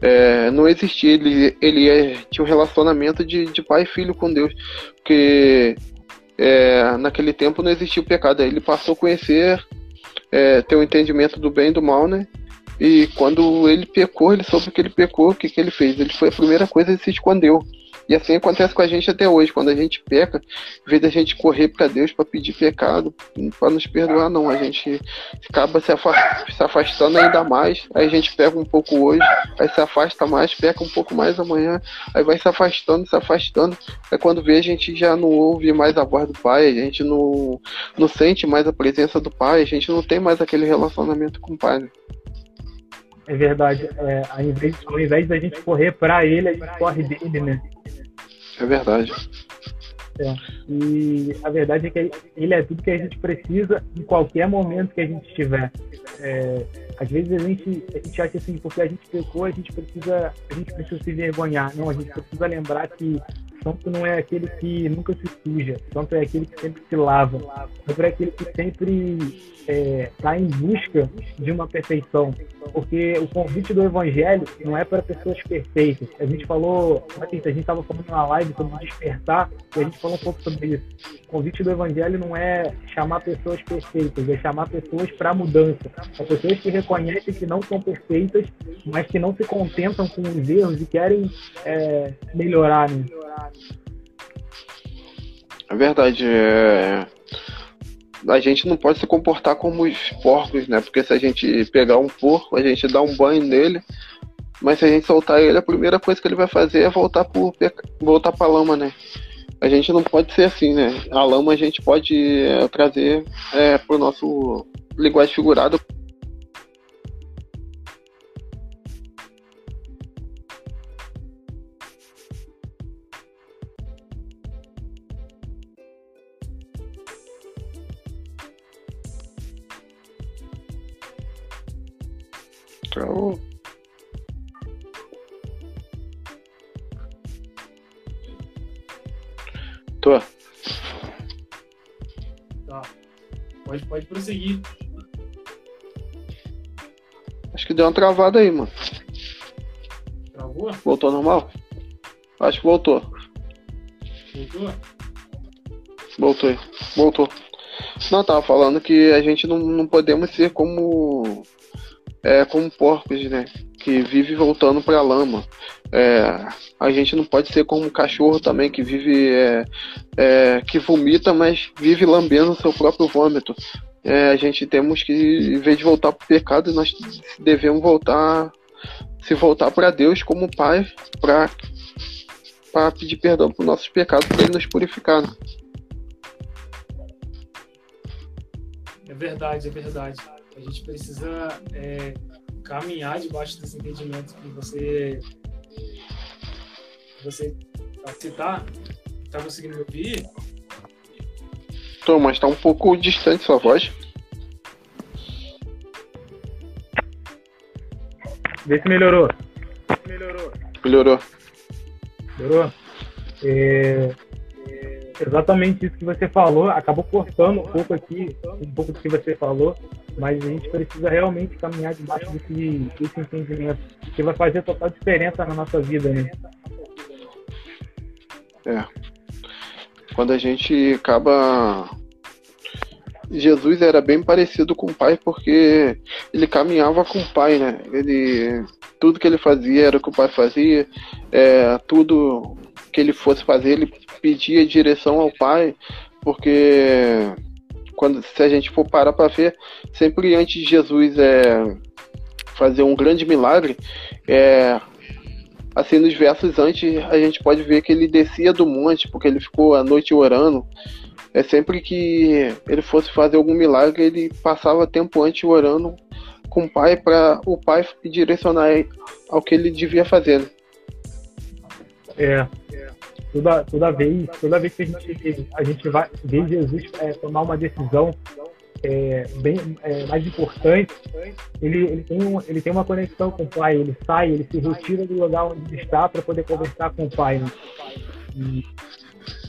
[SPEAKER 3] é, não existia, ele, ele é, tinha um relacionamento de, de pai e filho com Deus, porque é, naquele tempo não existia o pecado, ele passou a conhecer, é, ter o um entendimento do bem e do mal, né? E quando ele pecou, ele soube que ele pecou, o que, que ele fez? Ele foi a primeira coisa, ele se escondeu. E assim acontece com a gente até hoje. Quando a gente peca, em vez da gente correr para Deus para pedir pecado, para nos perdoar, não. A gente acaba se, afastando ainda mais. Aí a gente pega um pouco hoje, aí se afasta mais, peca um pouco mais amanhã, aí vai se afastando, se afastando. Aí quando vê, a gente já não ouve mais a voz do Pai, a gente não, não sente mais a presença do Pai, a gente não tem mais aquele relacionamento com o Pai. Né?
[SPEAKER 2] É verdade. É, ao, invés, ao invés da gente correr para ele, a gente corre dele, né?
[SPEAKER 3] É verdade.
[SPEAKER 2] É. E a verdade é que ele é tudo que a gente precisa em qualquer momento que a gente estiver. É, às vezes a gente, a gente acha assim, porque a gente pecou, a gente precisa, a gente precisa se vergonhar. Não, a gente precisa lembrar que Santo não é aquele que nunca se suja, santo é aquele que sempre se lava, santo é aquele que sempre está é, tá em busca de uma perfeição. Porque o convite do Evangelho não é para pessoas perfeitas. A gente falou, a gente estava falando na live sobre despertar, e a gente falou um pouco sobre isso. O convite do Evangelho não é chamar pessoas perfeitas, é chamar pessoas para mudança. São pessoas que reconhecem que não são perfeitas, mas que não se contentam com os erros e querem é, melhorar. Né?
[SPEAKER 3] É verdade. É... A gente não pode se comportar como os porcos, né? Porque se a gente pegar um porco, a gente dá um banho nele, mas se a gente soltar ele, a primeira coisa que ele vai fazer é voltar pro voltar pra lama, né? A gente não pode ser assim, né? A lama a gente pode é, trazer é, pro nosso linguagem figurada Então. Tô.
[SPEAKER 1] Tá. Pode, pode prosseguir.
[SPEAKER 3] Acho que deu uma travada aí, mano.
[SPEAKER 1] Travou?
[SPEAKER 3] Voltou normal? Acho que voltou.
[SPEAKER 1] Voltou?
[SPEAKER 3] Voltou. Voltou. Não, tava falando que a gente não, não podemos ser como é, como porcos, né? Que vive voltando para a lama. É, a gente não pode ser como um cachorro também que vive, é, é, que vomita, mas vive lambendo seu próprio vômito. É, a gente temos que, em vez de voltar para o pecado, nós devemos voltar, se voltar para Deus como Pai, para para pedir perdão por nossos pecados, para Ele nos purificar. Né?
[SPEAKER 1] É verdade, é verdade. A gente precisa é, caminhar debaixo desse entendimento que você você você tá, tá conseguindo me ouvir?
[SPEAKER 3] Tô, mas tá um pouco distante sua voz.
[SPEAKER 2] Vê se melhorou.
[SPEAKER 3] Melhorou. Melhorou.
[SPEAKER 2] Melhorou? É, exatamente isso que você falou, acabou cortando um pouco aqui, um pouco do que você falou, mas a gente precisa realmente caminhar debaixo desse, desse entendimento, que vai fazer total diferença na nossa vida, né?
[SPEAKER 3] É. Quando a gente acaba. Jesus era bem parecido com o pai porque ele caminhava com o pai, né? Ele tudo que ele fazia era o que o pai fazia, é, tudo que ele fosse fazer ele pedia direção ao pai, porque quando se a gente for parar para ver, sempre antes de Jesus é, fazer um grande milagre, é, assim nos versos antes a gente pode ver que ele descia do monte porque ele ficou a noite orando. É sempre que ele fosse fazer algum milagre, ele passava tempo antes orando com o pai para o pai direcionar ao que ele devia fazer. Né?
[SPEAKER 2] É, toda, toda vez, toda vez que a gente, a gente vai ver Jesus é, tomar uma decisão é, bem é, mais importante, ele, ele, tem um, ele tem uma conexão com o Pai, ele sai, ele se retira do lugar onde está para poder conversar com o Pai. Né? E,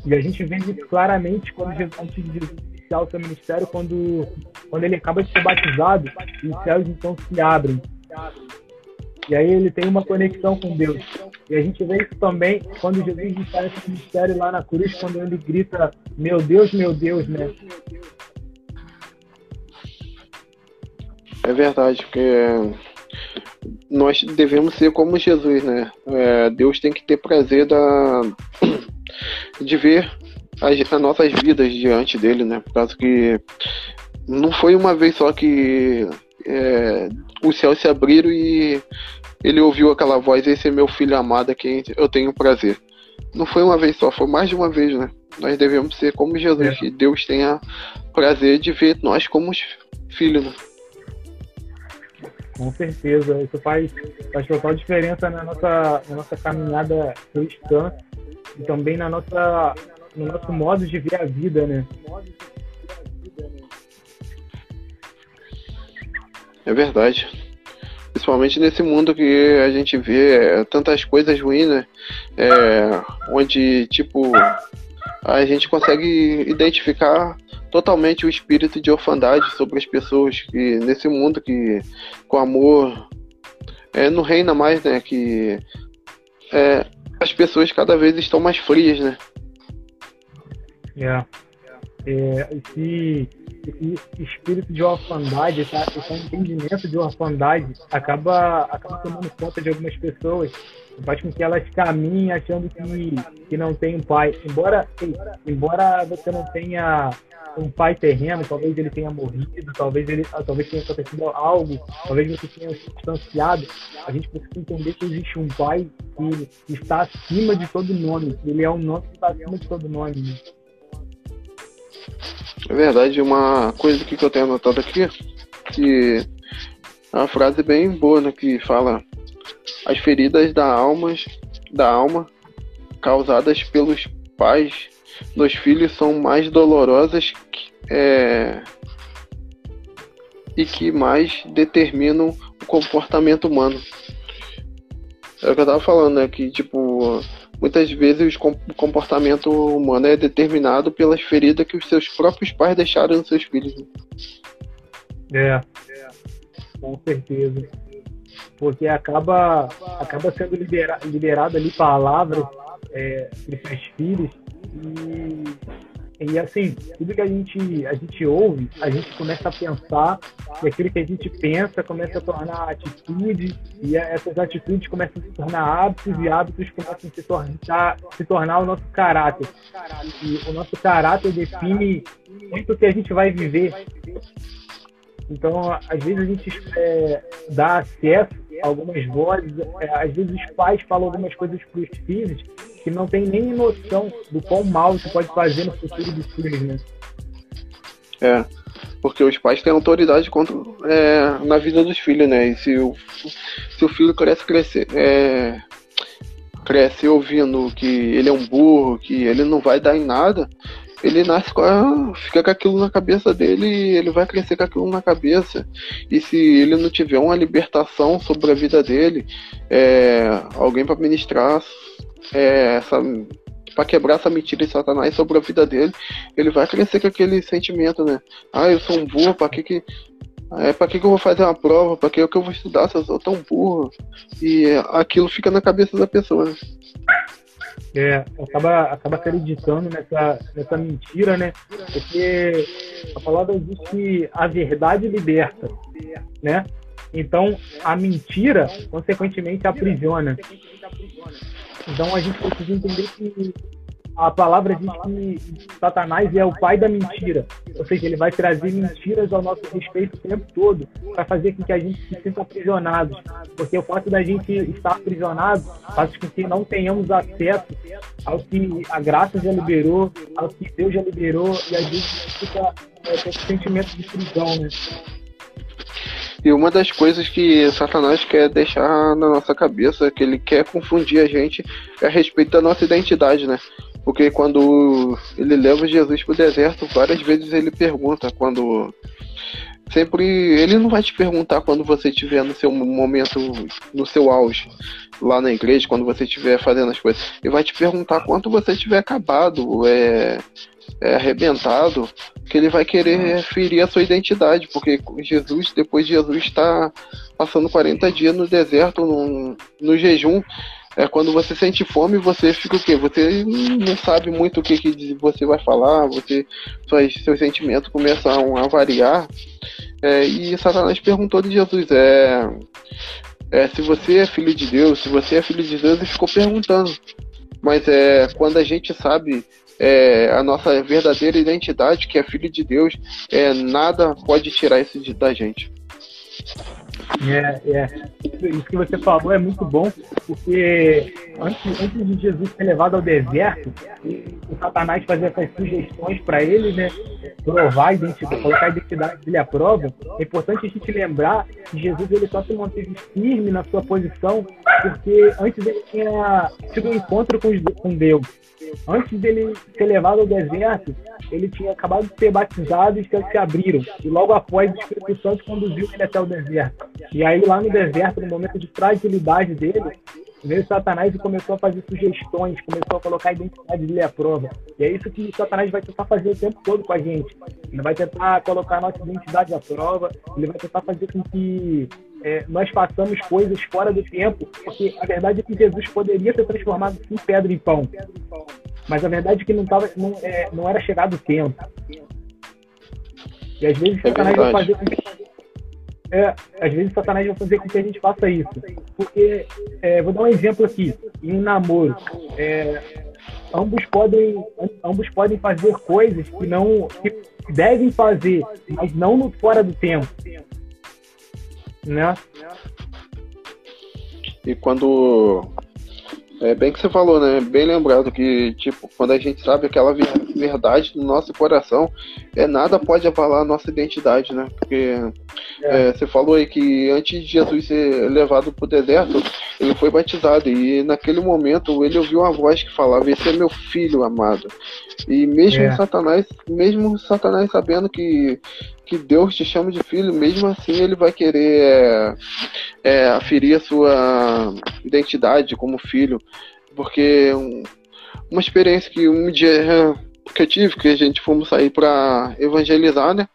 [SPEAKER 2] e, a gente vê isso claramente quando Jesus, Jesus iniciar o seu ministério, quando, quando ele acaba de ser batizado, e os céus então se abrem. E aí ele tem uma conexão com Deus. E a gente vê isso também quando Jesus está esse mistério lá na cruz, quando ele grita, meu Deus, meu Deus, né?
[SPEAKER 3] É verdade, porque nós devemos ser como Jesus, né? É, Deus tem que ter prazer da, <clears throat> de ver as, as, nossas vidas diante dele, né? Por causa que não foi uma vez só que é, os céus se abriram e ele ouviu aquela voz: Esse é meu filho amado, a quem eu tenho prazer. Não foi uma vez só, foi mais de uma vez, né? Nós devemos ser como Jesus, é. Deus tenha prazer de ver nós como filhos, né?
[SPEAKER 2] Com certeza, isso faz, faz total diferença na nossa, na nossa caminhada cristã e também na nossa, no nosso modo de ver a vida, né?
[SPEAKER 3] É verdade. Principalmente nesse mundo que a gente vê é, tantas coisas ruins, né? É, onde, tipo, a gente consegue identificar totalmente o espírito de orfandade sobre as pessoas que nesse mundo que com amor é, não reina mais, né? Que é, as pessoas cada vez estão mais frias, né?
[SPEAKER 2] Yeah. É, esse, esse espírito de orfandade, esse, esse entendimento de orfandade acaba, acaba tomando conta de algumas pessoas faz com que elas caminhem achando que, que não tem um pai. Embora, embora você não tenha um pai terreno, talvez ele tenha morrido, talvez ele talvez tenha acontecido algo, talvez você tenha se distanciado, a gente precisa entender que existe um pai que está acima de todo nome, ele é um nome que está acima de todo nome.
[SPEAKER 3] É verdade, uma coisa que eu tenho anotado aqui, que é uma frase bem boa, né, que fala as feridas da alma, da alma causadas pelos pais dos filhos são mais dolorosas é, e que mais determinam o comportamento humano. É o que eu tava falando, né? Que, tipo, muitas vezes o comportamento humano é determinado pelas feridas que os seus próprios pais deixaram nos seus filhos.
[SPEAKER 2] É, com certeza porque acaba, acaba sendo libera, liberado ali palavras é, para seus filhos e, e assim, tudo que a gente, a gente ouve, a gente começa a pensar e aquilo que a gente pensa começa a tornar atitude e essas atitudes começam a se tornar hábitos e hábitos começam a se tornar, se tornar o nosso caráter. E o nosso caráter define muito o que a gente vai viver. Então, às vezes a gente é, dá acesso algumas vozes, é, às vezes os pais falam algumas coisas para os filhos que não tem nem noção do quão mal isso pode fazer no futuro dos filhos, né?
[SPEAKER 3] É, porque os pais têm autoridade contra, é, na vida dos filhos, né? E se o, se o filho cresce, crescer, é, cresce ouvindo que ele é um burro, que ele não vai dar em nada, ele nasce com a, fica com aquilo na cabeça dele e ele vai crescer com aquilo na cabeça. E se ele não tiver uma libertação sobre a vida dele, é, alguém para ministrar é, essa para quebrar essa mentira de Satanás sobre a vida dele, ele vai crescer com aquele sentimento, né? Ah, eu sou um burro, para que que é, para que, que eu vou fazer uma prova? Para que, que eu vou estudar se eu sou tão burro? E aquilo fica na cabeça da pessoa. Né?
[SPEAKER 2] É, acaba, acaba acreditando nessa, nessa mentira, né? Porque a palavra diz que a verdade liberta, né? Então, a mentira, consequentemente, aprisiona. Então, a gente precisa entender que a palavra diz que Satanás é o pai da mentira. Ou seja, ele vai trazer mentiras ao nosso respeito o tempo todo para fazer com que a gente se sinta aprisionados. Porque o fato da gente estar aprisionado faz com que não tenhamos acesso ao que a graça já liberou, ao que Deus já liberou, e a gente fica é, com esse sentimento de prisão, né?
[SPEAKER 3] E uma das coisas que Satanás quer deixar na nossa cabeça, que ele quer confundir a gente, é a respeito da nossa identidade, né? Porque quando ele leva Jesus para o deserto, várias vezes ele pergunta quando sempre ele não vai te perguntar quando você estiver no seu momento, no seu auge, lá na igreja, quando você estiver fazendo as coisas. Ele vai te perguntar quando você estiver acabado, é, é, arrebentado, que ele vai querer ferir a sua identidade, porque Jesus, depois de Jesus está passando 40 dias no deserto, no jejum, é quando você sente fome, você fica o quê? Você não sabe muito o que, que você vai falar, você seus sentimentos começam a variar. É, e Satanás perguntou de Jesus, é, é, se você é filho de Deus, se você é filho de Deus, ele ficou perguntando. Mas é quando a gente sabe é, a nossa verdadeira identidade, que é filho de Deus, é, nada pode tirar isso de, da gente.
[SPEAKER 2] É, é. Isso que você falou é muito bom, porque antes, antes de Jesus ser levado ao deserto, o Satanás fazia essas sugestões para ele, né? Provar a identidade, colocar a identidade dele à prova. É importante a gente lembrar que Jesus ele só se manteve firme na sua posição porque antes ele tinha tido um encontro com, Deus. Antes dele ser levado ao deserto, ele tinha acabado de ser batizado e os céus se abriram. E logo após, o Espírito Santo conduziu ele até o deserto. E aí, lá no deserto, no momento de fragilidade dele, veio Satanás e começou a fazer sugestões, começou a colocar a identidade dele à prova. E é isso que Satanás vai tentar fazer o tempo todo com a gente. Ele vai tentar colocar a nossa identidade à prova, ele vai tentar fazer com que é, nós façamos coisas fora do tempo, porque a verdade é que Jesus poderia ser transformado em pedra em pão. Mas a verdade é que não, tava, não, é, não era chegado o tempo. E às vezes é Satanás vai fazer com que, é, às vezes Satanás vai fazer com que a gente faça isso. Porque, é, vou dar um exemplo aqui, em um namoro. É, ambos podem ambos podem fazer coisas que não que devem fazer, mas não no fora do tempo né?
[SPEAKER 3] E quando. É bem que você falou, né? Bem lembrado que, tipo, quando a gente sabe aquela verdade no nosso coração, é nada pode abalar a nossa identidade, né? Porque é. É, você falou aí que antes de Jesus ser levado para o deserto, ele foi batizado. E naquele momento ele ouviu uma voz que falava: Esse é meu filho amado. E mesmo é. Satanás, mesmo Satanás sabendo que que Deus te chama de filho, mesmo assim ele vai querer é, é, aferir a sua identidade como filho, porque um, uma experiência que um dia que eu tive, que a gente fomos sair para evangelizar, né?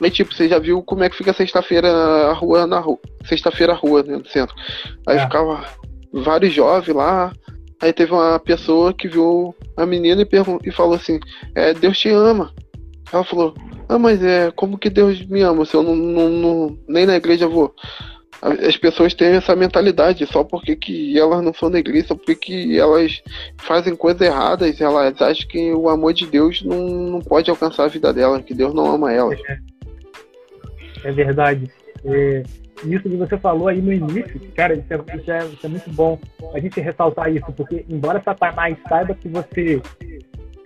[SPEAKER 3] Aí, tipo, você já viu como é que fica sexta-feira a rua na rua. Sexta-feira a rua, né, no centro. Aí é. ficava vários jovens lá. Aí teve uma pessoa que viu a menina e, e falou assim: é, Deus te ama. Ela falou: Ah, mas é como que Deus me ama se eu não, não, não nem na igreja vou? As pessoas têm essa mentalidade só porque que elas não são da igreja, só porque que elas fazem coisas erradas, elas acham que o amor de Deus não, não pode alcançar a vida delas, que Deus não ama elas.
[SPEAKER 2] É, é verdade. É, isso que você falou aí no início, cara, isso é, isso, é, isso é muito bom a gente ressaltar isso, porque embora Satanás saiba que você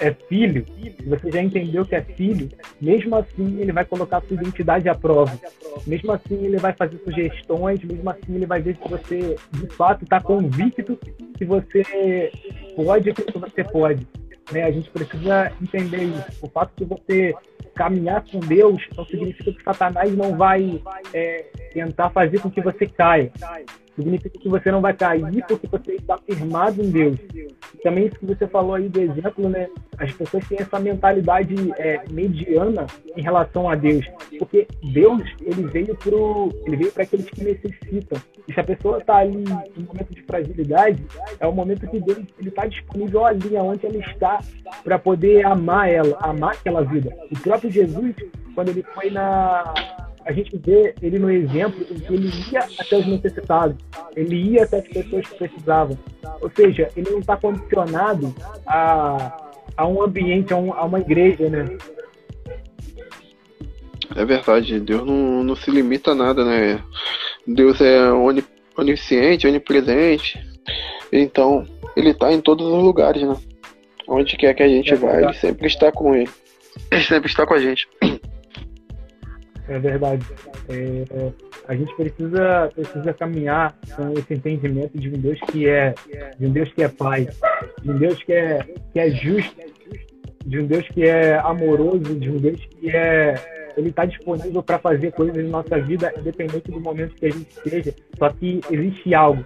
[SPEAKER 2] é filho, você já entendeu que é filho, mesmo assim ele vai colocar sua identidade à prova. Mesmo assim ele vai fazer sugestões, mesmo assim ele vai ver se você de fato está convicto que você pode o que você pode. Né? A gente precisa entender isso. O fato de você caminhar com Deus não significa que Satanás não vai é, tentar fazer com que você caia significa que você não vai cair porque você está firmado em Deus. E também isso que você falou aí do exemplo, né? As pessoas têm essa mentalidade é, mediana em relação a Deus, porque Deus ele veio pro, ele veio para aqueles que necessitam. E se a pessoa está ali em um momento de fragilidade, é o momento que Deus ele está disponível ali onde ela está para poder amar ela, amar aquela vida. O próprio Jesus, quando ele foi na a gente vê ele no exemplo em que ele ia até os necessitados, ele ia até as pessoas que precisavam. Ou seja, ele não está condicionado a, a um ambiente, a, um, a, uma igreja, né?
[SPEAKER 3] É verdade, Deus não, não se limita a nada, né? Deus é onisciente, onipresente, então ele está em todos os lugares, né? Onde quer que a gente é vá, ele sempre está com ele. Ele sempre está com a gente.
[SPEAKER 2] É verdade. É, a gente precisa, precisa caminhar com esse entendimento de um Deus que é, de um Deus que é Pai, de um Deus que é, que é justo, de um Deus que é amoroso, de um Deus que é ele está disponível para fazer coisas na nossa vida, independente do momento que a gente esteja. Só que existe algo.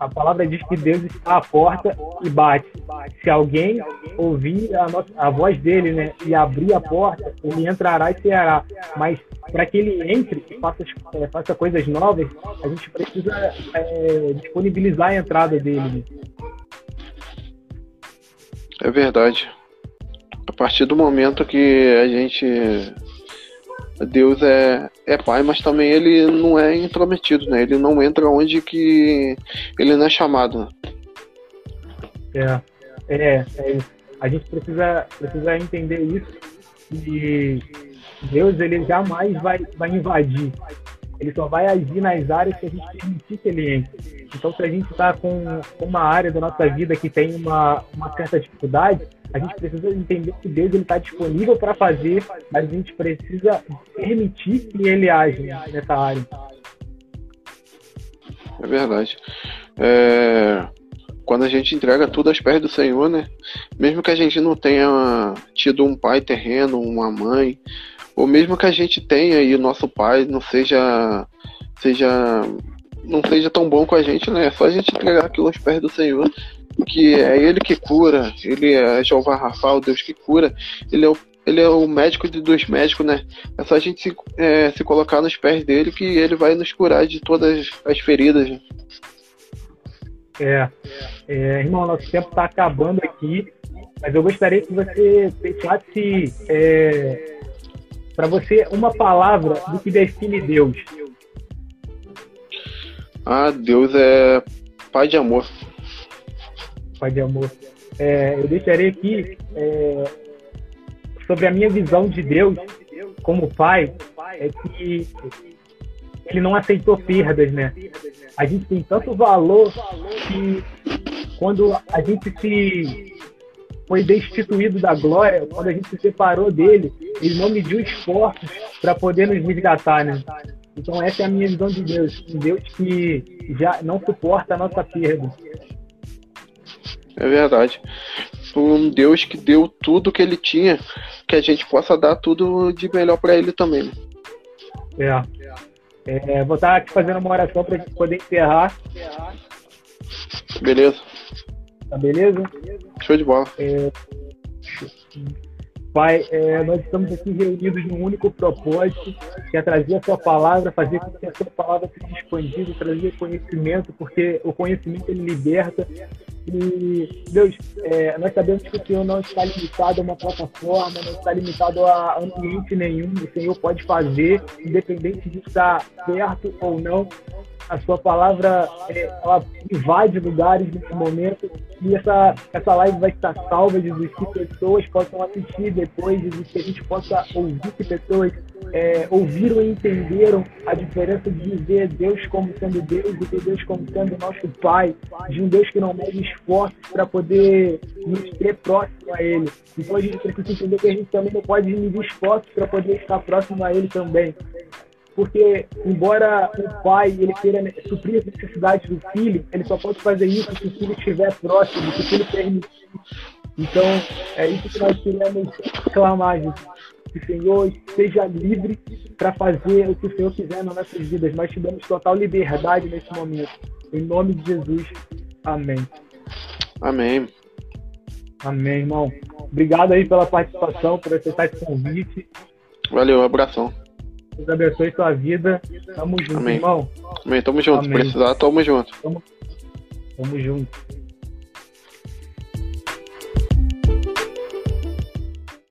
[SPEAKER 2] A palavra diz que Deus está à porta e bate. Se alguém ouvir a, nossa, a voz dele né, e abrir a porta, ele entrará e será. Mas para que ele entre e faça, é, faça coisas novas, a gente precisa é, disponibilizar a entrada dele. Né?
[SPEAKER 3] É verdade. A partir do momento que a gente Deus é, é pai, mas também ele não é intrometido, né? Ele não entra onde que ele não é chamado.
[SPEAKER 2] Né? É, é, é a gente precisa, precisa entender isso e Deus ele jamais vai, vai invadir ele só vai agir nas áreas que a gente permitir que ele entre. Então, se a gente está com uma área da nossa vida que tem uma, uma certa dificuldade, a gente precisa entender que Deus está disponível para fazer, mas a gente precisa permitir que ele age nessa área.
[SPEAKER 3] É verdade. É... Quando a gente entrega tudo aos pés do Senhor, né? Mesmo que a gente não tenha tido um pai terreno, uma mãe, ou mesmo que a gente tenha e o nosso pai não seja seja não seja tão bom com a gente, né? É só a gente entregar aquilo aos pés do Senhor, que é Ele que cura, Ele é Jeová Rafa, Deus que cura, Ele é o, ele é o médico de, dos médicos, né? É só a gente se, é, se colocar nos pés dele que Ele vai nos curar de todas as feridas. Né?
[SPEAKER 2] É, é, irmão, nosso tempo está acabando aqui, mas eu gostaria que você pensasse é, para você, uma palavra do que define Deus.
[SPEAKER 3] Ah, Deus é Pai de amor.
[SPEAKER 2] Pai de amor. É, eu deixarei aqui é, sobre a minha visão de Deus como Pai, é que ele não aceitou perdas, né? A gente tem tanto valor que quando a gente se foi destituído da glória, quando a gente se separou dele, ele não mediu esforços para poder nos resgatar, né? Então essa é a minha visão de Deus, um Deus que já não suporta a nossa perda.
[SPEAKER 3] É verdade. Um Deus que deu tudo que ele tinha, que a gente possa dar tudo de melhor para ele também.
[SPEAKER 2] Né? É. é. Vou estar aqui fazendo uma oração para a gente poder encerrar.
[SPEAKER 3] Beleza.
[SPEAKER 2] Tá beleza?
[SPEAKER 3] Show de bola.
[SPEAKER 2] É... Pai, é, nós estamos aqui reunidos num único propósito, que é trazer a sua palavra, fazer com que a sua palavra seja expandida, trazer conhecimento, porque o conhecimento ele liberta. E, Deus, é, nós sabemos que o Senhor não está limitado a uma plataforma, não está limitado a ambiente nenhum. O Senhor pode fazer, independente de estar perto ou não a sua palavra é, ela invade lugares nesse momento e essa, essa live vai estar salva, Jesus, que pessoas possam assistir depois, Jesus, que a gente possa ouvir que pessoas é, ouviram e entenderam a diferença de ver Deus como sendo Deus e ver Deus como sendo nosso Pai, de um Deus que não mede esforços para poder nos ter próximo a Ele. Então a gente precisa entender que a gente também não pode medir esforços para poder estar próximo a Ele também porque embora o pai ele queira suprir as necessidades do filho, ele só pode fazer isso se o filho estiver próximo, se o filho permitir. Então, é isso que nós queremos clamar, gente. Que o Senhor seja livre para fazer o que o Senhor quiser nas nossas vidas. Nós te damos total liberdade nesse momento. Em nome de Jesus. Amém.
[SPEAKER 3] Amém.
[SPEAKER 2] Amém, irmão. Obrigado aí pela participação, por aceitar esse convite.
[SPEAKER 3] Valeu, abração.
[SPEAKER 2] Deus abençoe sua vida. Tamo junto,
[SPEAKER 3] Amém.
[SPEAKER 2] irmão.
[SPEAKER 3] Amém. Tamo junto. Amém. Precisar, tamo junto.
[SPEAKER 2] Tamo, tamo junto.